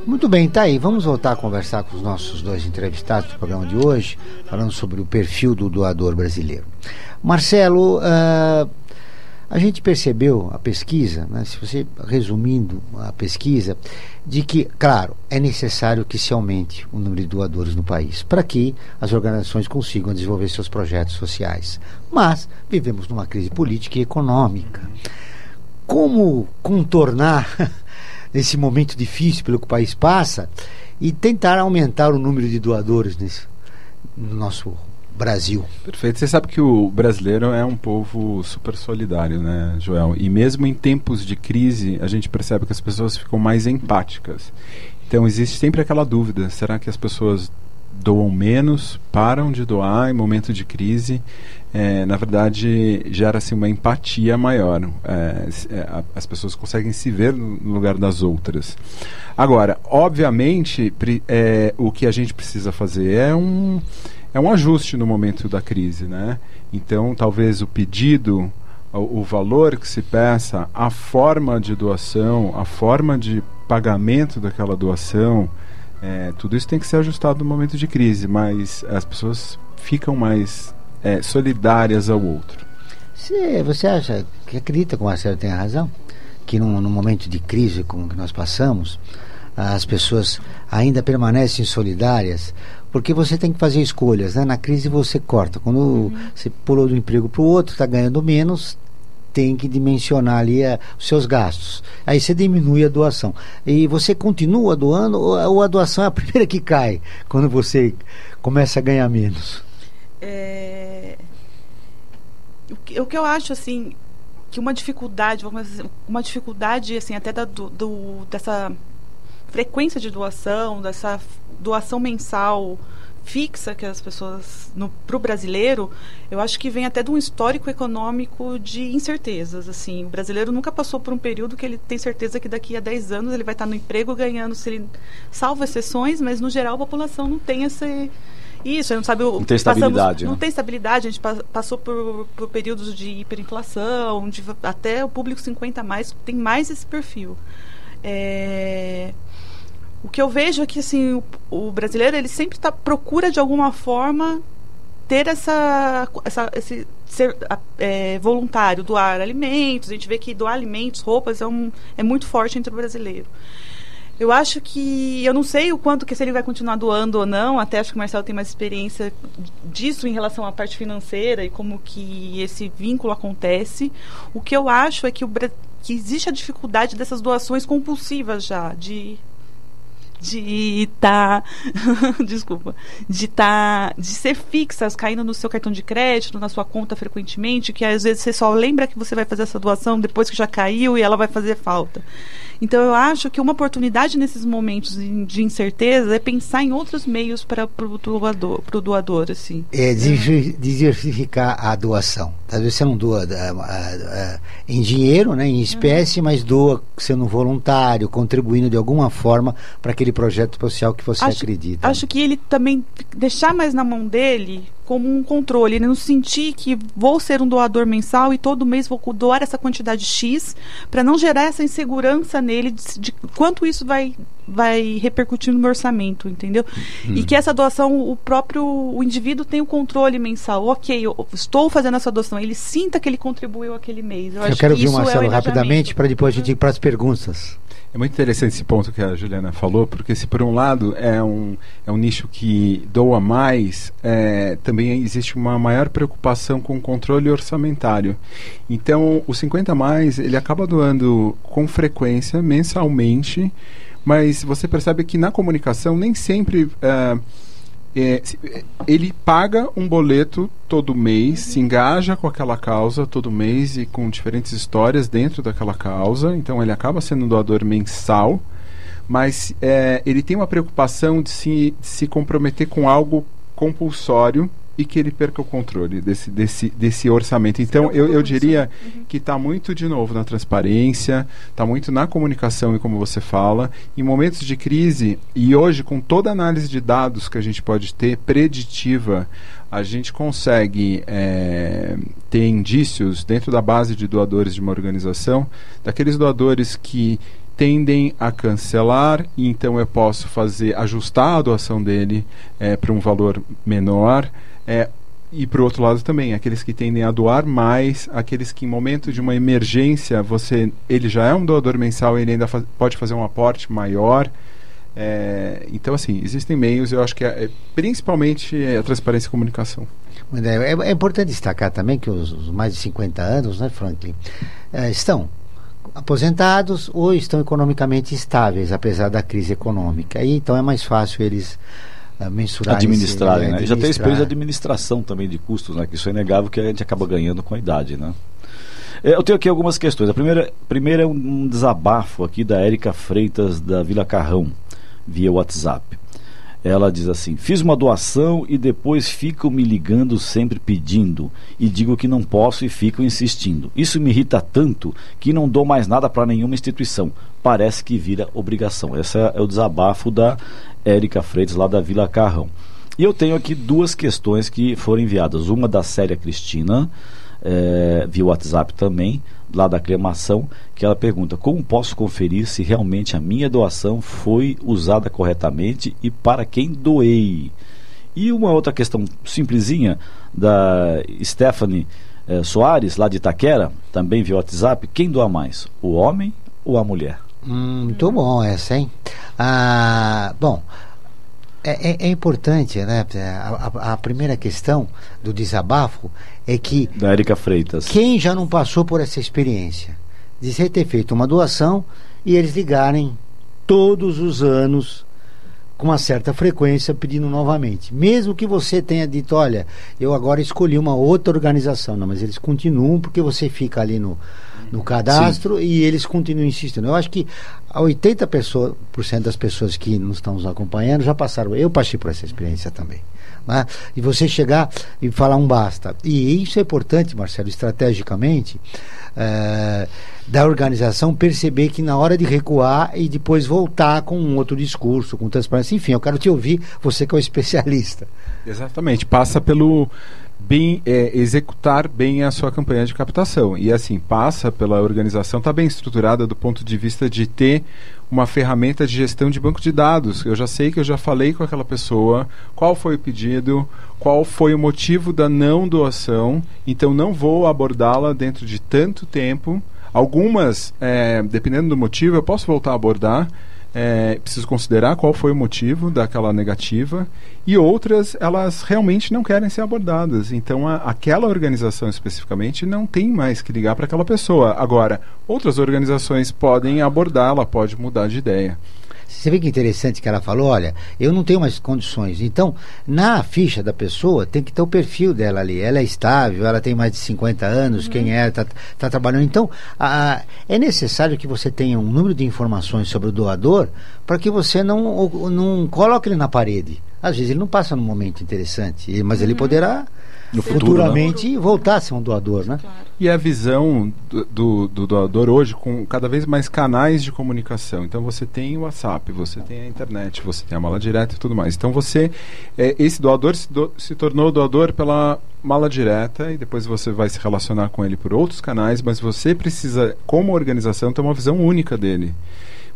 Muito bem, tá aí. Vamos voltar a conversar com os nossos dois entrevistados do programa de hoje, falando sobre o perfil do doador brasileiro. Marcelo, uh, a gente percebeu a pesquisa, né, se você resumindo a pesquisa, de que, claro, é necessário que se aumente o número de doadores no país para que as organizações consigam desenvolver seus projetos sociais. Mas vivemos numa crise política e econômica como contornar esse momento difícil pelo que o país passa e tentar aumentar o número de doadores nesse, no nosso Brasil. Perfeito. Você sabe que o brasileiro é um povo super solidário, né, Joel? E mesmo em tempos de crise, a gente percebe que as pessoas ficam mais empáticas. Então existe sempre aquela dúvida: será que as pessoas doam menos, param de doar em momento de crise? é, na verdade, gera-se uma empatia maior. É, é as pessoas conseguem se ver no lugar das outras. Agora, obviamente, é, o que a gente precisa fazer é um, é um ajuste no momento da crise. Né? Então, talvez o pedido, o, o valor que se peça, a forma de doação, a forma de pagamento daquela doação, é, tudo isso tem que ser ajustado no momento de crise, mas as pessoas ficam mais é, solidárias ao outro. Você, você acha que acredita que o Marcelo tem razão? Que num, num momento de crise como que nós passamos, as pessoas ainda permanecem solidárias, porque você tem que fazer escolhas, né? Na crise você corta. Quando uhum. você pulou do emprego para o outro, está ganhando menos, tem que dimensionar ali a, os seus gastos. Aí você diminui a doação. E você continua doando ou, ou a doação é a primeira que cai quando você começa a ganhar menos? É... O, que, eu acho, assim, que uma dificuldade, dizer, uma dificuldade, assim, até da, do, do, dessa frequência de doação, dessa doação mensal fixa que as pessoas para o brasileiro eu acho que vem até de um histórico econômico de incertezas assim o brasileiro nunca passou por um período que ele tem certeza que daqui a 10 anos ele vai estar no emprego ganhando se ele salvo exceções mas no geral a população não tem esse isso, não sabe o. Não tem estabilidade. Passamos, né? Não tem estabilidade. A gente passou por, por períodos de hiperinflação, de, até o público 50 mais tem mais esse perfil. É, o que eu vejo é que assim, o, o brasileiro ele sempre tá, procura de alguma forma ter essa, essa esse ser é, voluntário, doar alimentos. A gente vê que doar alimentos, roupas é, um, é muito forte entre o brasileiro. Eu acho que. Eu não sei o quanto que se ele vai continuar doando ou não, até acho que o Marcelo tem mais experiência disso em relação à parte financeira e como que esse vínculo acontece. O que eu acho é que, o, que existe a dificuldade dessas doações compulsivas já, de de estar tá, desculpa de tá de ser fixas caindo no seu cartão de crédito na sua conta frequentemente que às vezes você só lembra que você vai fazer essa doação depois que já caiu e ela vai fazer falta então eu acho que uma oportunidade nesses momentos de incerteza é pensar em outros meios para o doador, pro doador assim. É diversificar a doação. Vezes você não doa em dinheiro, né, em espécie, uhum. mas doa sendo voluntário, contribuindo de alguma forma para aquele projeto social que você acho, acredita. Acho que ele também deixar mais na mão dele como um controle, né? não sentir que vou ser um doador mensal e todo mês vou doar essa quantidade X, para não gerar essa insegurança nele de, de, quanto isso vai vai repercutir no meu orçamento, entendeu? Hum. E que essa doação, o próprio o indivíduo tem o controle mensal. Ok, eu estou fazendo essa doação, ele sinta que ele contribuiu aquele mês. Eu, Eu acho quero que ouvir o é Marcelo engajamento. rapidamente para depois a gente ir para as perguntas. É muito interessante esse ponto que a Juliana falou, porque se por um lado é um, é um nicho que doa mais, é, também existe uma maior preocupação com o controle orçamentário. Então, o 50 mais, ele acaba doando com frequência, mensalmente, mas você percebe que na comunicação nem sempre é, ele paga um boleto todo mês, se engaja com aquela causa todo mês e com diferentes histórias dentro daquela causa. Então ele acaba sendo um doador mensal, mas é, ele tem uma preocupação de se, de se comprometer com algo compulsório e que ele perca o controle desse, desse, desse orçamento. Então, eu, eu diria que está muito, de novo, na transparência, está muito na comunicação e como você fala. Em momentos de crise, e hoje, com toda a análise de dados que a gente pode ter, preditiva, a gente consegue é, ter indícios dentro da base de doadores de uma organização, daqueles doadores que tendem a cancelar, e então eu posso fazer ajustar a doação dele para um valor menor. É, e para o outro lado também, aqueles que tendem a doar mais, aqueles que em momento de uma emergência, você ele já é um doador mensal, ele ainda fa pode fazer um aporte maior. É, então, assim, existem meios, eu acho que é, é, principalmente é a transparência e comunicação. É, é- é importante destacar também que os, os mais de 50 anos, né, Franklin, estão aposentados ou estão economicamente estáveis, apesar da crise econômica. E, então é mais fácil eles ah, mensurarem. administrarem, esse- né? E já tem administrar. experiência de administração também de custos, né? Que isso é inegável que a gente acaba ganhando com a idade, né? É, Eu tenho aqui algumas questões. A primeira, primeira é um, desabafo aqui da Érica Freitas da Vila Carrão, via WhatsApp. Ela diz assim: Fiz uma doação e depois ficam me ligando sempre pedindo e digo que não posso e ficam insistindo. Isso me irrita tanto que não dou mais nada para nenhuma instituição. Parece que vira obrigação. Esse é, é o desabafo da Érica Freitas lá da Vila Carrão. E eu tenho aqui duas questões que foram enviadas. Uma da Célia Cristina, eh, via WhatsApp também, lá da cremação, que ela pergunta: como posso conferir se realmente a minha doação foi usada corretamente e para quem doei? E uma outra questão simplesinha da Stephanie eh, Soares, lá de Itaquera, também via WhatsApp: quem doa mais, o homem ou a mulher? Hum, muito bom essa, hein? Ah, bom, é, é- é importante, né? A, a- a primeira questão do desabafo é que Da Érica Freitas. quem já não passou por essa experiência de você ter feito uma doação e eles ligarem todos os anos com uma certa frequência pedindo novamente. Mesmo que você tenha dito, olha, eu agora escolhi uma outra organização. Não, mas eles continuam porque você fica ali no, no cadastro e eles continuam insistindo. Eu acho que a 80% pessoa- por cento das pessoas que nos estão nos acompanhando já passaram. Eu passei por essa experiência também. né? E você chegar e falar um basta. E isso é importante, Marcelo, estrategicamente, eh, da organização perceber que na hora de recuar e depois voltar com um outro discurso, com transparência. Enfim, eu quero te ouvir, você que é o especialista. Exatamente, passa pelo bem é, executar bem a sua campanha de captação. E assim passa pela organização está bem estruturada do ponto de vista de ter uma ferramenta de gestão de banco de dados. Eu já sei que eu já falei com aquela pessoa qual foi o pedido qual foi o motivo da não doação. Então não vou abordá-la dentro de tanto tempo. Algumas é, dependendo do motivo eu posso voltar a abordar é, preciso considerar qual foi o motivo daquela negativa e outras elas realmente não querem ser abordadas. Então a, aquela organização especificamente não tem mais que ligar para aquela pessoa. Agora outras organizações podem abordar ela pode mudar de ideia Você vê que interessante que ela falou, olha, eu não tenho mais condições. Então, na ficha da pessoa tem que ter o perfil dela ali. Ela é estável, ela tem mais de 50 anos, quem é, está tá trabalhando. Então, a- é necessário que você tenha um número de informações sobre o doador para que você não, o- não coloque ele na parede. Às vezes ele não passa num momento interessante, mas ele poderá No futuro, né? futuramente voltar a ser um doador, né? E a visão do, do, do doador hoje com cada vez mais canais de comunicação. Então você tem o WhatsApp, você tem a internet, você tem a mala direta e tudo mais. Então você, é, esse doador se, do- se tornou doador pela mala direta e depois você vai se relacionar com ele por outros canais, mas você precisa, como organização, ter uma visão única dele.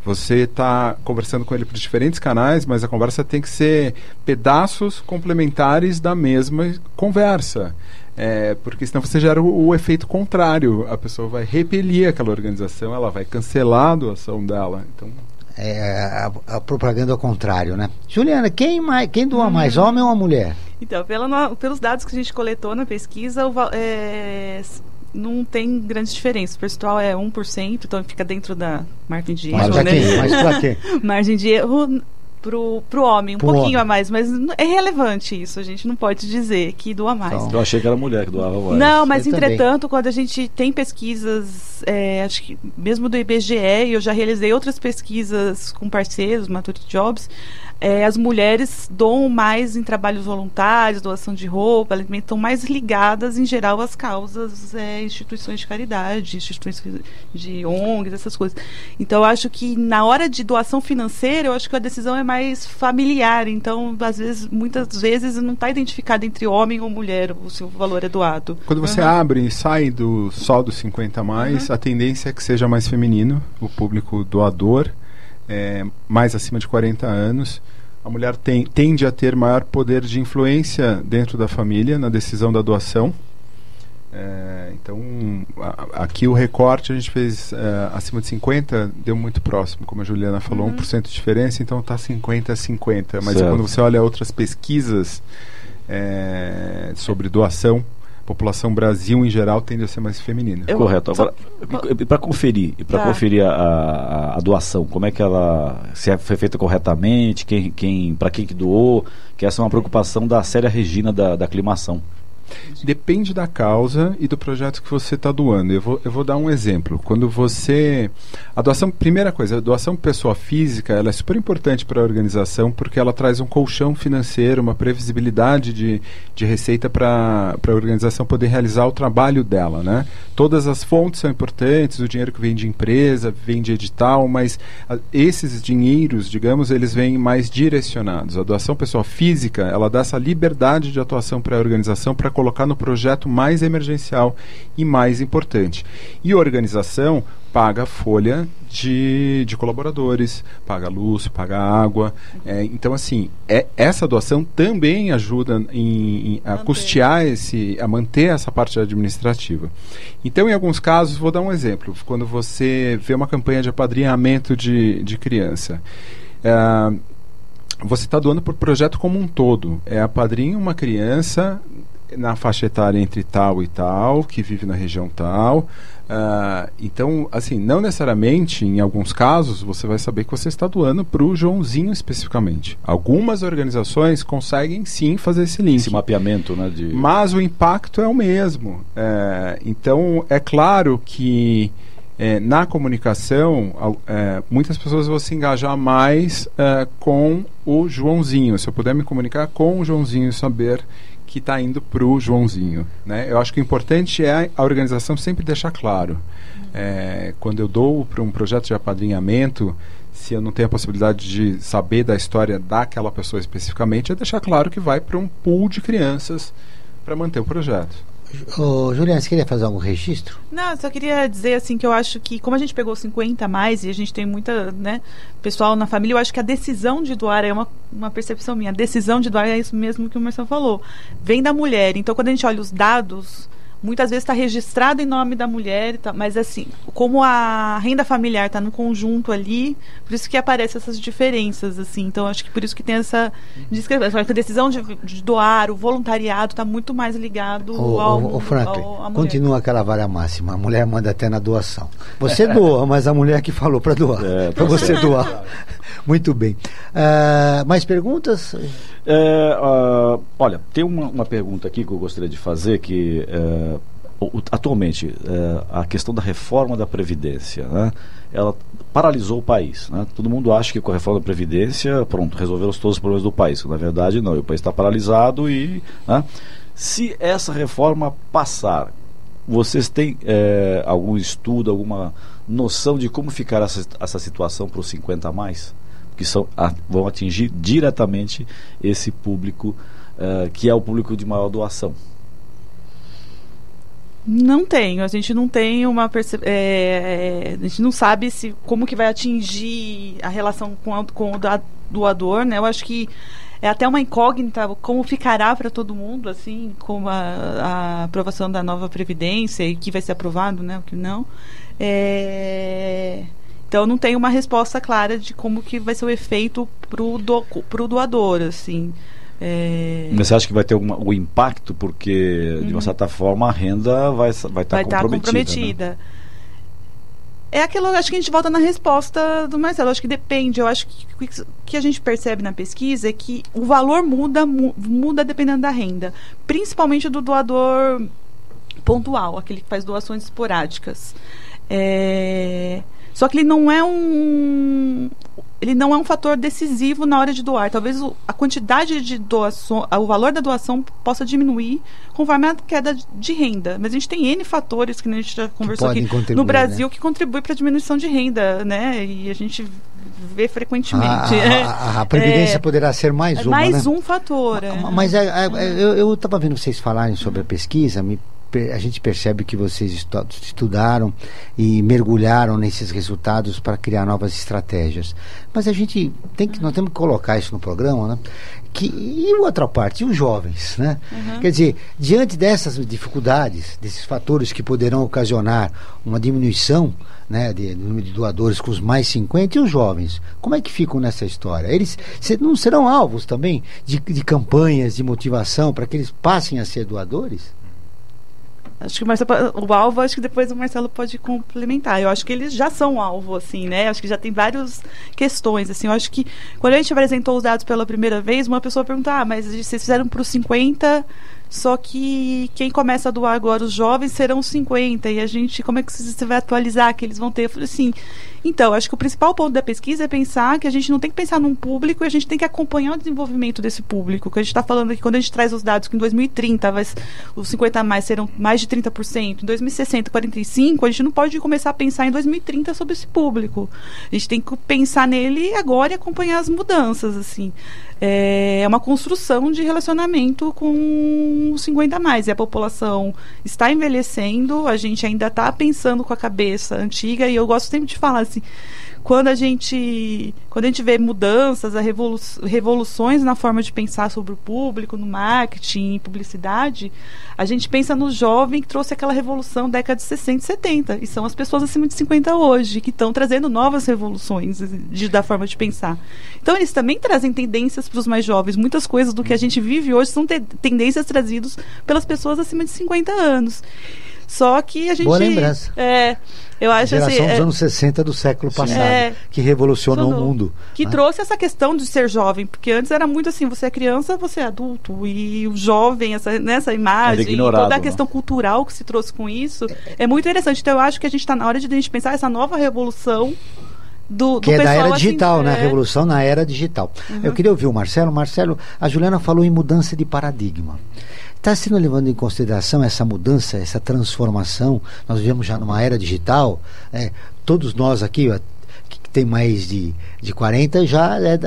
Você está conversando com ele por diferentes canais, mas a conversa tem que ser pedaços complementares da mesma conversa. É, porque senão você gera o, o, efeito contrário. A pessoa vai repelir aquela organização, ela vai cancelar a doação dela. Então. É, a, a propaganda ao contrário, né? Juliana, quem, mais, quem doa mais, homem ou mulher? Então, pela, pelos dados que a gente coletou na pesquisa, o, é, não tem grandes diferenças. O percentual é 1%, então fica dentro da margem de erro. Mas né? Mas pra quê? margem de erro pro, pro homem, um pro pouquinho homem. a mais, mas é relevante isso, a gente não pode dizer que doa mais. Então, eu achei que era mulher que doava mais. Não, mas eu entretanto, também. quando a gente tem pesquisas, é, acho que mesmo do IBGE, eu já realizei outras pesquisas com parceiros, Maturity Jobs, é, as mulheres doam mais em trabalhos voluntários, doação de roupa, estão mais ligadas, em geral, às causas, é, instituições de caridade, instituições de ONGs, essas coisas. Então, eu acho que na hora de doação financeira, eu acho que a decisão é mais familiar. Então, às vezes, muitas vezes, não está identificado entre homem ou mulher o valor é doado. Quando você uhum. abre e sai do só dos 50 mais, uhum. a tendência é que seja mais feminino, o público doador é, mais acima de 40 anos, a mulher tem, tende a ter maior poder de influência dentro da família na decisão da doação. É, então, a, aqui o recorte a gente fez é, acima de 50, deu muito próximo, como a Juliana falou, uhum. 1% de diferença, então está 50 a 50. Mas certo. quando você olha outras pesquisas é, sobre doação, população Brasil em geral tende a ser mais feminina. Eu, Correto. Agora, para conferir, para tá. conferir a, a, a, doação, como é que ela se é, foi feita corretamente, quem, quem, para quem que doou, que essa é uma preocupação da séria Regina da, da aclimação. Depende da causa e do projeto que você está doando. Eu vou, eu vou dar um exemplo. Quando você. A doação, primeira coisa, a doação pessoa física ela é super importante para a organização porque ela traz um colchão financeiro, uma previsibilidade de, de receita para a organização poder realizar o trabalho dela. Né? Todas as fontes são importantes, o dinheiro que vem de empresa, vem de edital, mas a, esses dinheiros, digamos, eles vêm mais direcionados. A doação pessoa física ela dá essa liberdade de atuação para a organização para colocar no projeto mais emergencial e mais importante. E a organização paga folha de, de colaboradores, paga luz, paga água. É, então, assim, é, essa doação também ajuda em, em, a custear esse, a manter essa parte administrativa. Então, em alguns casos, vou dar um exemplo. Quando você vê uma campanha de apadrinhamento de, de criança. É, você está doando por projeto como um todo. É a padrinho uma criança na faixa etária entre tal e tal, que vive na região tal. Uh, então, assim, não necessariamente, em alguns casos, você vai saber que você está doando para o Joãozinho especificamente. Algumas organizações conseguem sim fazer esse link. Esse mapeamento, né? De... Mas o impacto é o mesmo. É, então, é claro que é, na comunicação, é, muitas pessoas vão se engajar mais é, com o Joãozinho. Se eu puder me comunicar com o Joãozinho, saber que está indo para o Joãozinho. Né? Eu acho que o importante é a organização sempre deixar claro. É, quando eu dou para um projeto de apadrinhamento, se eu não tenho a possibilidade de saber da história daquela pessoa especificamente, é deixar claro que vai para um pool de crianças para manter o projeto. Ô, Juliana, você queria fazer algum registro? Não, só queria dizer assim que eu acho que, como a gente pegou 50 a mais e a gente tem muita, né, pessoal na família, eu acho que a decisão de doar é uma, uma percepção minha. A decisão de doar é isso mesmo que o Marcelo falou. Vem da mulher. Então, quando a gente olha os dados muitas vezes está registrado em nome da mulher, tá, mas assim, como a renda familiar está no conjunto ali, por isso que aparecem essas diferenças, assim. Então, acho que por isso que tem essa discrepância. A decisão de, de doar, o voluntariado está muito mais ligado o, ao, Franklin, ao, continua aquela vara máxima. A mulher manda até na doação. Você doa, mas a mulher que falou para doar, é, para você doar. Muito bem. Uh, mais perguntas? É, uh, olha, tem uma, uma, pergunta aqui que eu gostaria de fazer que uh, atualmente uh, a questão da reforma da previdência, né, ela paralisou o país. Né? Todo mundo acha que com a reforma da previdência, pronto, resolveram todos os problemas do país. Na verdade, não. O país está paralisado e, né, se essa reforma passar, vocês têm é, algum estudo, alguma noção de como ficar essa, essa situação para os 50 a mais? Que são, a, vão atingir diretamente esse público uh, que é o público de maior doação. Não tenho, a gente não tem uma perce... é, a gente não sabe se como que vai atingir a relação com, a, com o doador, né? Eu acho que é até uma incógnita como ficará para todo mundo, assim, com a, a aprovação da nova previdência e que vai ser aprovado, né? O que não. É, Então não tem uma resposta clara de como que vai ser o efeito pro, do, pro doador, assim. É, Mas você acha que vai ter alguma, o impacto porque, de Uhum. uma certa forma, a renda vai estar vai tá vai estar comprometida? comprometida. né? É aquilo, acho que a gente volta na resposta do Marcelo. Acho que depende. Eu acho que o que a gente percebe na pesquisa é que o valor muda, mu- muda dependendo da renda. Principalmente do doador pontual, aquele que faz doações esporádicas. É, Só que ele não é um. Ele não é um fator decisivo na hora de doar. Talvez o- a quantidade de doação, o valor da doação possa diminuir conforme a queda de renda. Mas a gente tem N fatores que a gente já conversou aqui no Brasil né? que contribuem para a diminuição de renda, né? E a gente vê frequentemente. A, a- a previdência É, poderá ser mais é uma, mais né? um fator. é. Mas é, é, é, eu estava vendo vocês falarem sobre a pesquisa, me a gente percebe que vocês estu- estudaram e mergulharam nesses resultados para criar novas estratégias. Mas a gente tem que, nós temos que colocar isso no programa, né? Que, e outra parte, e os jovens, né? Uhum. Quer dizer, diante dessas dificuldades, desses fatores que poderão ocasionar uma diminuição né, de, do número de doadores com os mais 50 e os jovens, como é que ficam nessa história? Eles se- não serão alvos também de, de campanhas de motivação para que eles passem a ser doadores? Acho que o Marcelo, o alvo, acho que depois o Marcelo pode complementar. Eu acho que eles já são alvo, assim, né? Acho que já tem várias questões, assim. Eu acho que quando a gente apresentou os dados pela primeira vez, uma pessoa perguntou, ah, mas vocês fizeram para os 50, só que quem começa a doar agora, os jovens, serão os 50. E a gente, como é que você vai atualizar que eles vão ter? Eu falei assim, então, acho que o principal ponto da pesquisa é pensar que a gente não tem que pensar num público e a gente tem que acompanhar o desenvolvimento desse público. Que a gente está falando aqui, quando a gente traz os dados que em 2030 vai, os 50 a mais serão mais de 30%, em 2060, 45%, a gente não pode começar a pensar em 2030 sobre esse público. A gente tem que pensar nele agora e acompanhar as mudanças, assim. É uma construção de relacionamento com os 50 a mais. E a população está envelhecendo, a gente ainda está pensando com a cabeça antiga, e eu gosto sempre de falar assim, quando a gente quando a gente vê mudanças, revolu revoluções na forma de pensar sobre o público, no marketing, publicidade, a gente pensa no jovem que trouxe aquela revolução da década de 60 e 70, e são as pessoas acima de 50 hoje que estão trazendo novas revoluções de, da forma de pensar. Então eles também trazem tendências para os mais jovens, muitas coisas do que a gente vive hoje são te tendências trazidas pelas pessoas acima de 50 anos. Só que a gente Boa lembrança. é, eu acho Geração assim, dos é- anos 60 do século passado, É. que revolucionou o mundo. que né? trouxe essa questão de ser jovem, porque antes era muito assim, você é criança, você é adulto, e o jovem, essa, nessa imagem, Era ignorado, toda a né? questão cultural que se trouxe com isso, é muito interessante. Então eu acho que a gente está na hora de a gente pensar essa nova revolução do, do que é da era assim, digital, né? A é. revolução na era digital. Uhum. Eu queria ouvir o Marcelo. Marcelo, a Juliana falou em mudança de paradigma. Está sendo levando em consideração essa mudança, essa transformação? Nós vivemos já numa era digital. é, todos nós aqui, que tem mais de, de 40, já é,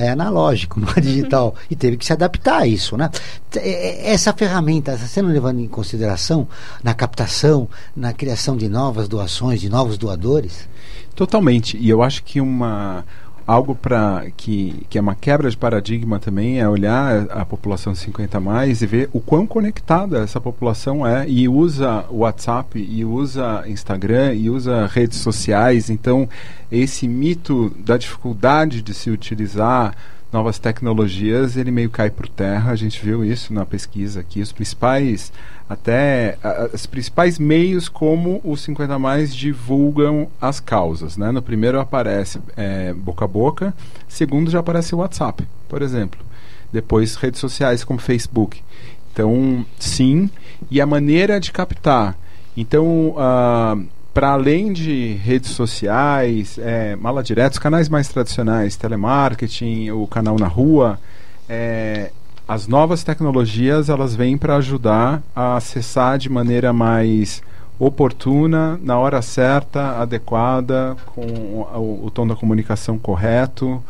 é analógico, não é digital. E teve que se adaptar a isso, né? É- é- Essa ferramenta está sendo levada em consideração na captação, na criação de novas doações, de novos doadores? Totalmente. E eu acho que uma algo para que, que é uma quebra de paradigma também é olhar a população 50 a mais e ver o quão conectada essa população é e usa WhatsApp e usa Instagram e usa redes sociais. Então, esse mito da dificuldade de se utilizar novas tecnologias, ele meio cai por terra. A gente viu isso na pesquisa aqui. Os principais, até os principais meios como os 50 a mais divulgam as causas. Né? No primeiro aparece é, boca a boca, segundo já aparece o WhatsApp, por exemplo. Depois redes sociais como Facebook. Então, sim. E a maneira de captar. Então, ah, para além de redes sociais, é, mala direta, os canais mais tradicionais, telemarketing, o canal na rua, é, as novas tecnologias elas vêm para ajudar a acessar de maneira mais oportuna, na hora certa, adequada, com o, o tom da comunicação correto,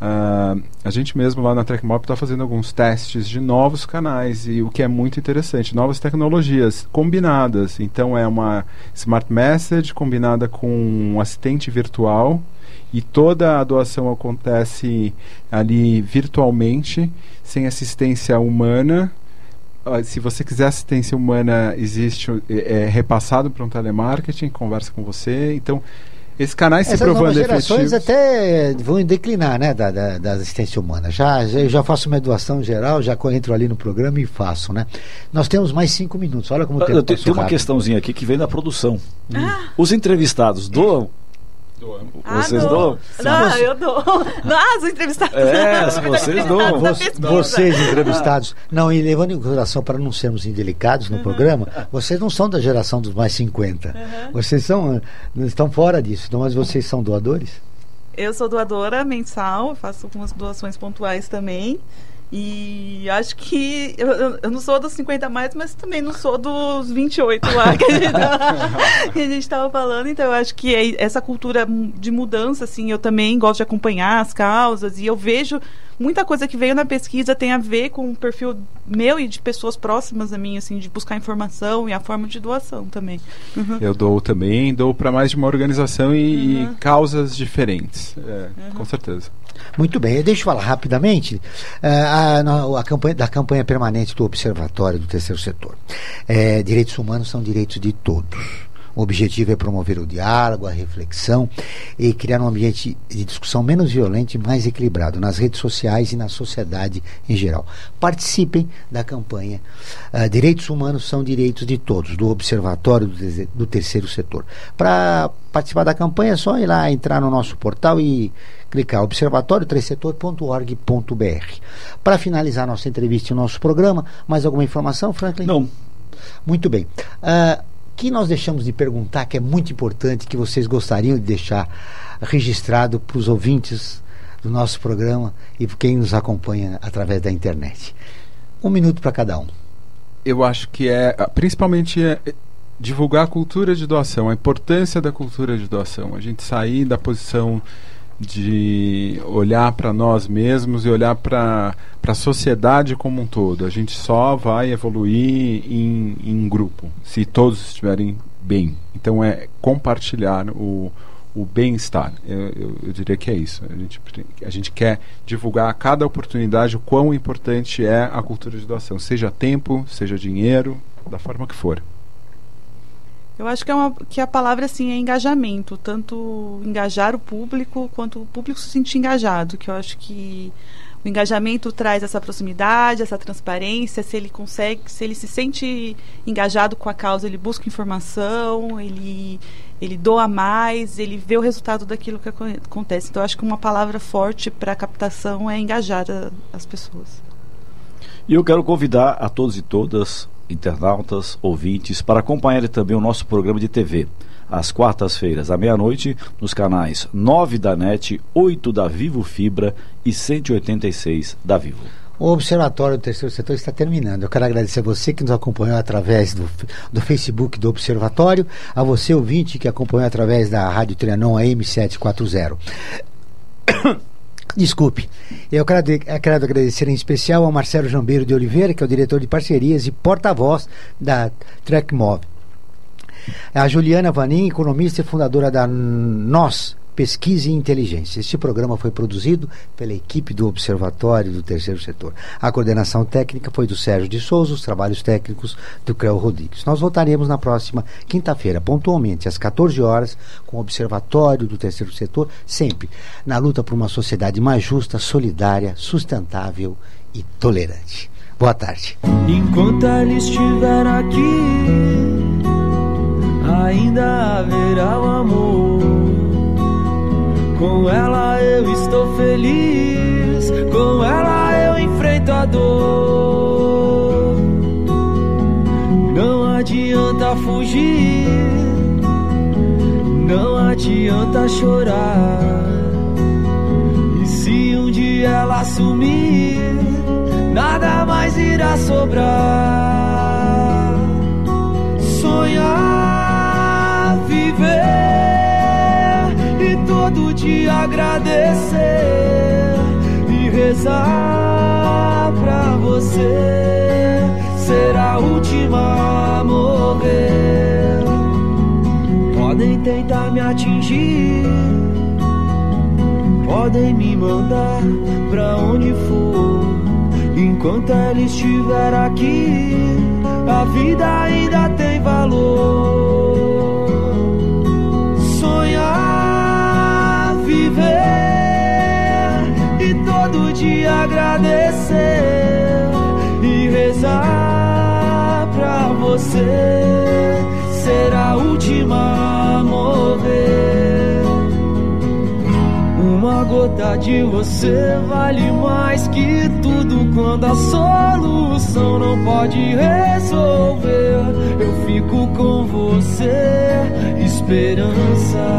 Ah, a gente mesmo lá na TrackMob está fazendo alguns testes de novos canais e o que é muito interessante, novas tecnologias combinadas. Então é uma Smart Message combinada com um assistente virtual e toda a doação acontece ali virtualmente, sem assistência humana. Ah, Se você quiser assistência humana, existe é, é repassado para um telemarketing, conversa com você. Então, esses canais se Essas novas provando gerações efetivos. até vão declinar, né, da, da, da assistência humana. Já, já, eu já faço minha doação geral, já entro ali no programa e faço, né? Nós temos mais cinco minutos, olha como Ah, tempo eu te- passou Tem uma rápido. questãozinha aqui que vem da produção. Os entrevistados doam? Ah, Vocês dou. doam? Não, eu dou. Os entrevistados. É, vocês dão. Vo- pesquisa. Vocês entrevistados. Não, e levando em consideração para não sermos indelicados Uhum. no programa, vocês não são da geração dos mais 50. Vocês são, estão fora disso, então, mas vocês são doadores? Eu sou doadora mensal, faço algumas doações pontuais também. E acho que eu, eu- não sou dos 50 a mais, mas também não sou dos 28 lá que a gente, gente estava falando. Então eu acho que é essa cultura de mudança, assim, eu também gosto de acompanhar as causas e eu vejo muita coisa que veio na pesquisa tem a ver com o perfil meu e de pessoas próximas a mim, assim, de buscar informação e a forma de doação também. Uhum. Eu dou também, dou para mais de uma organização e, Uhum. e causas diferentes. É, Com certeza. Muito bem, deixa eu falar rapidamente eh, a, na- a campanha, da campanha permanente do Observatório do Terceiro Setor. Eh, direitos humanos são direitos de todos. O objetivo é promover o diálogo, a reflexão e criar um ambiente de discussão menos violento e mais equilibrado nas redes sociais e na sociedade em geral. Participem da campanha ah, Direitos Humanos são Direitos de Todos, do Observatório do, do Terceiro Setor. Para participar da campanha é só ir lá, entrar no nosso portal e clicar observatório3setor.org.br. Para finalizar nossa entrevista e nosso programa, mais alguma informação, Franklin? Não. Muito bem. Ah, que nós deixamos de perguntar, que é muito importante, que vocês gostariam de deixar registrado para os ouvintes do nosso programa e para quem nos acompanha através da internet. Um minuto para cada um. Eu acho que é, ah, principalmente, é é divulgar a cultura de doação, a importância da cultura de doação. A gente sair da posição de olhar para nós mesmos e olhar para a sociedade como um todo. A gente só vai evoluir em, em grupo, se todos estiverem bem. Então é compartilhar o, o bem-estar. Eu, eu, eu diria que é isso. A gente, a gente quer divulgar a cada oportunidade o quão importante é a cultura de doação, seja tempo, seja dinheiro, da forma que for. Eu acho que, é uma, que a palavra assim é engajamento, tanto engajar o público quanto o público se sentir engajado, que eu acho que o engajamento traz essa proximidade, essa transparência, se ele consegue, se ele se sente engajado com a causa, ele busca informação, ele ele doa mais, ele vê o resultado daquilo que aco- acontece. Então acho que uma palavra forte para captação é engajar a- as pessoas. E eu quero convidar a todos e todas, internautas, ouvintes, para acompanharem também o nosso programa de TV. Às quartas-feiras, à meia-noite, nos canais 9 da NET, 8 da Vivo Fibra e 186 da Vivo. O Observatório do Terceiro Setor está terminando. Eu quero agradecer a você que nos acompanhou através do, do Facebook do Observatório, a você, ouvinte, que acompanhou através da Rádio Trianon AM740. Desculpe. Eu eu quero agradecer em especial ao Marcelo Jambeiro de Oliveira, que é o diretor de parcerias e porta-voz da TrackMob. A Juliana Vanin, economista e fundadora da Nós Pesquisa e Inteligência. Este programa foi produzido pela equipe do Observatório do Terceiro Setor. A coordenação técnica foi do Sérgio de Souza, os trabalhos técnicos do Creu Rodrigues. Nós voltaremos na próxima quinta-feira, pontualmente às 14 horas, com o Observatório do Terceiro Setor, sempre na luta por uma sociedade mais justa, solidária, sustentável e tolerante. Boa tarde. Enquanto ela estiver aqui, ainda haverá o amor. Com ela eu estou feliz, com ela eu enfrento a dor. Não adianta fugir, não adianta chorar. E se um dia ela sumir, nada mais irá sobrar. Sonhar, e dia agradecer rezar pra você ser a última a morrer. Podem tentar me atingir, podem me mandar pra onde for. Enquanto ela estiver aqui, a vida ainda tem valor. Viver e todo dia agradecer e rezar pra você ser a última a morrer. Uma gota de você vale mais que tudo quando a solução não pode resolver. Eu fico com você, esperança.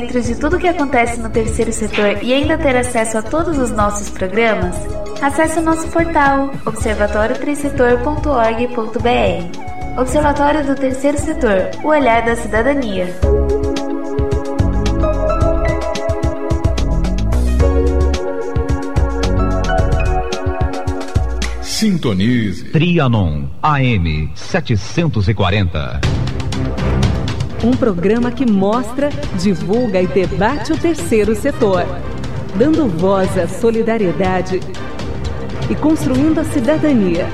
Dentro de tudo o que acontece no terceiro setor e ainda ter acesso a todos os nossos programas? Acesse o nosso portal observatório3setor.org.br. Observatório do Terceiro Setor, o olhar da cidadania. Sintonize. Trianon AM 740. Um programa que mostra, divulga e debate o terceiro setor, dando voz à solidariedade e construindo a cidadania.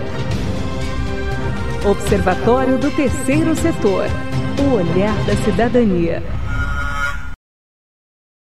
Observatório do Terceiro Setor, o olhar da cidadania.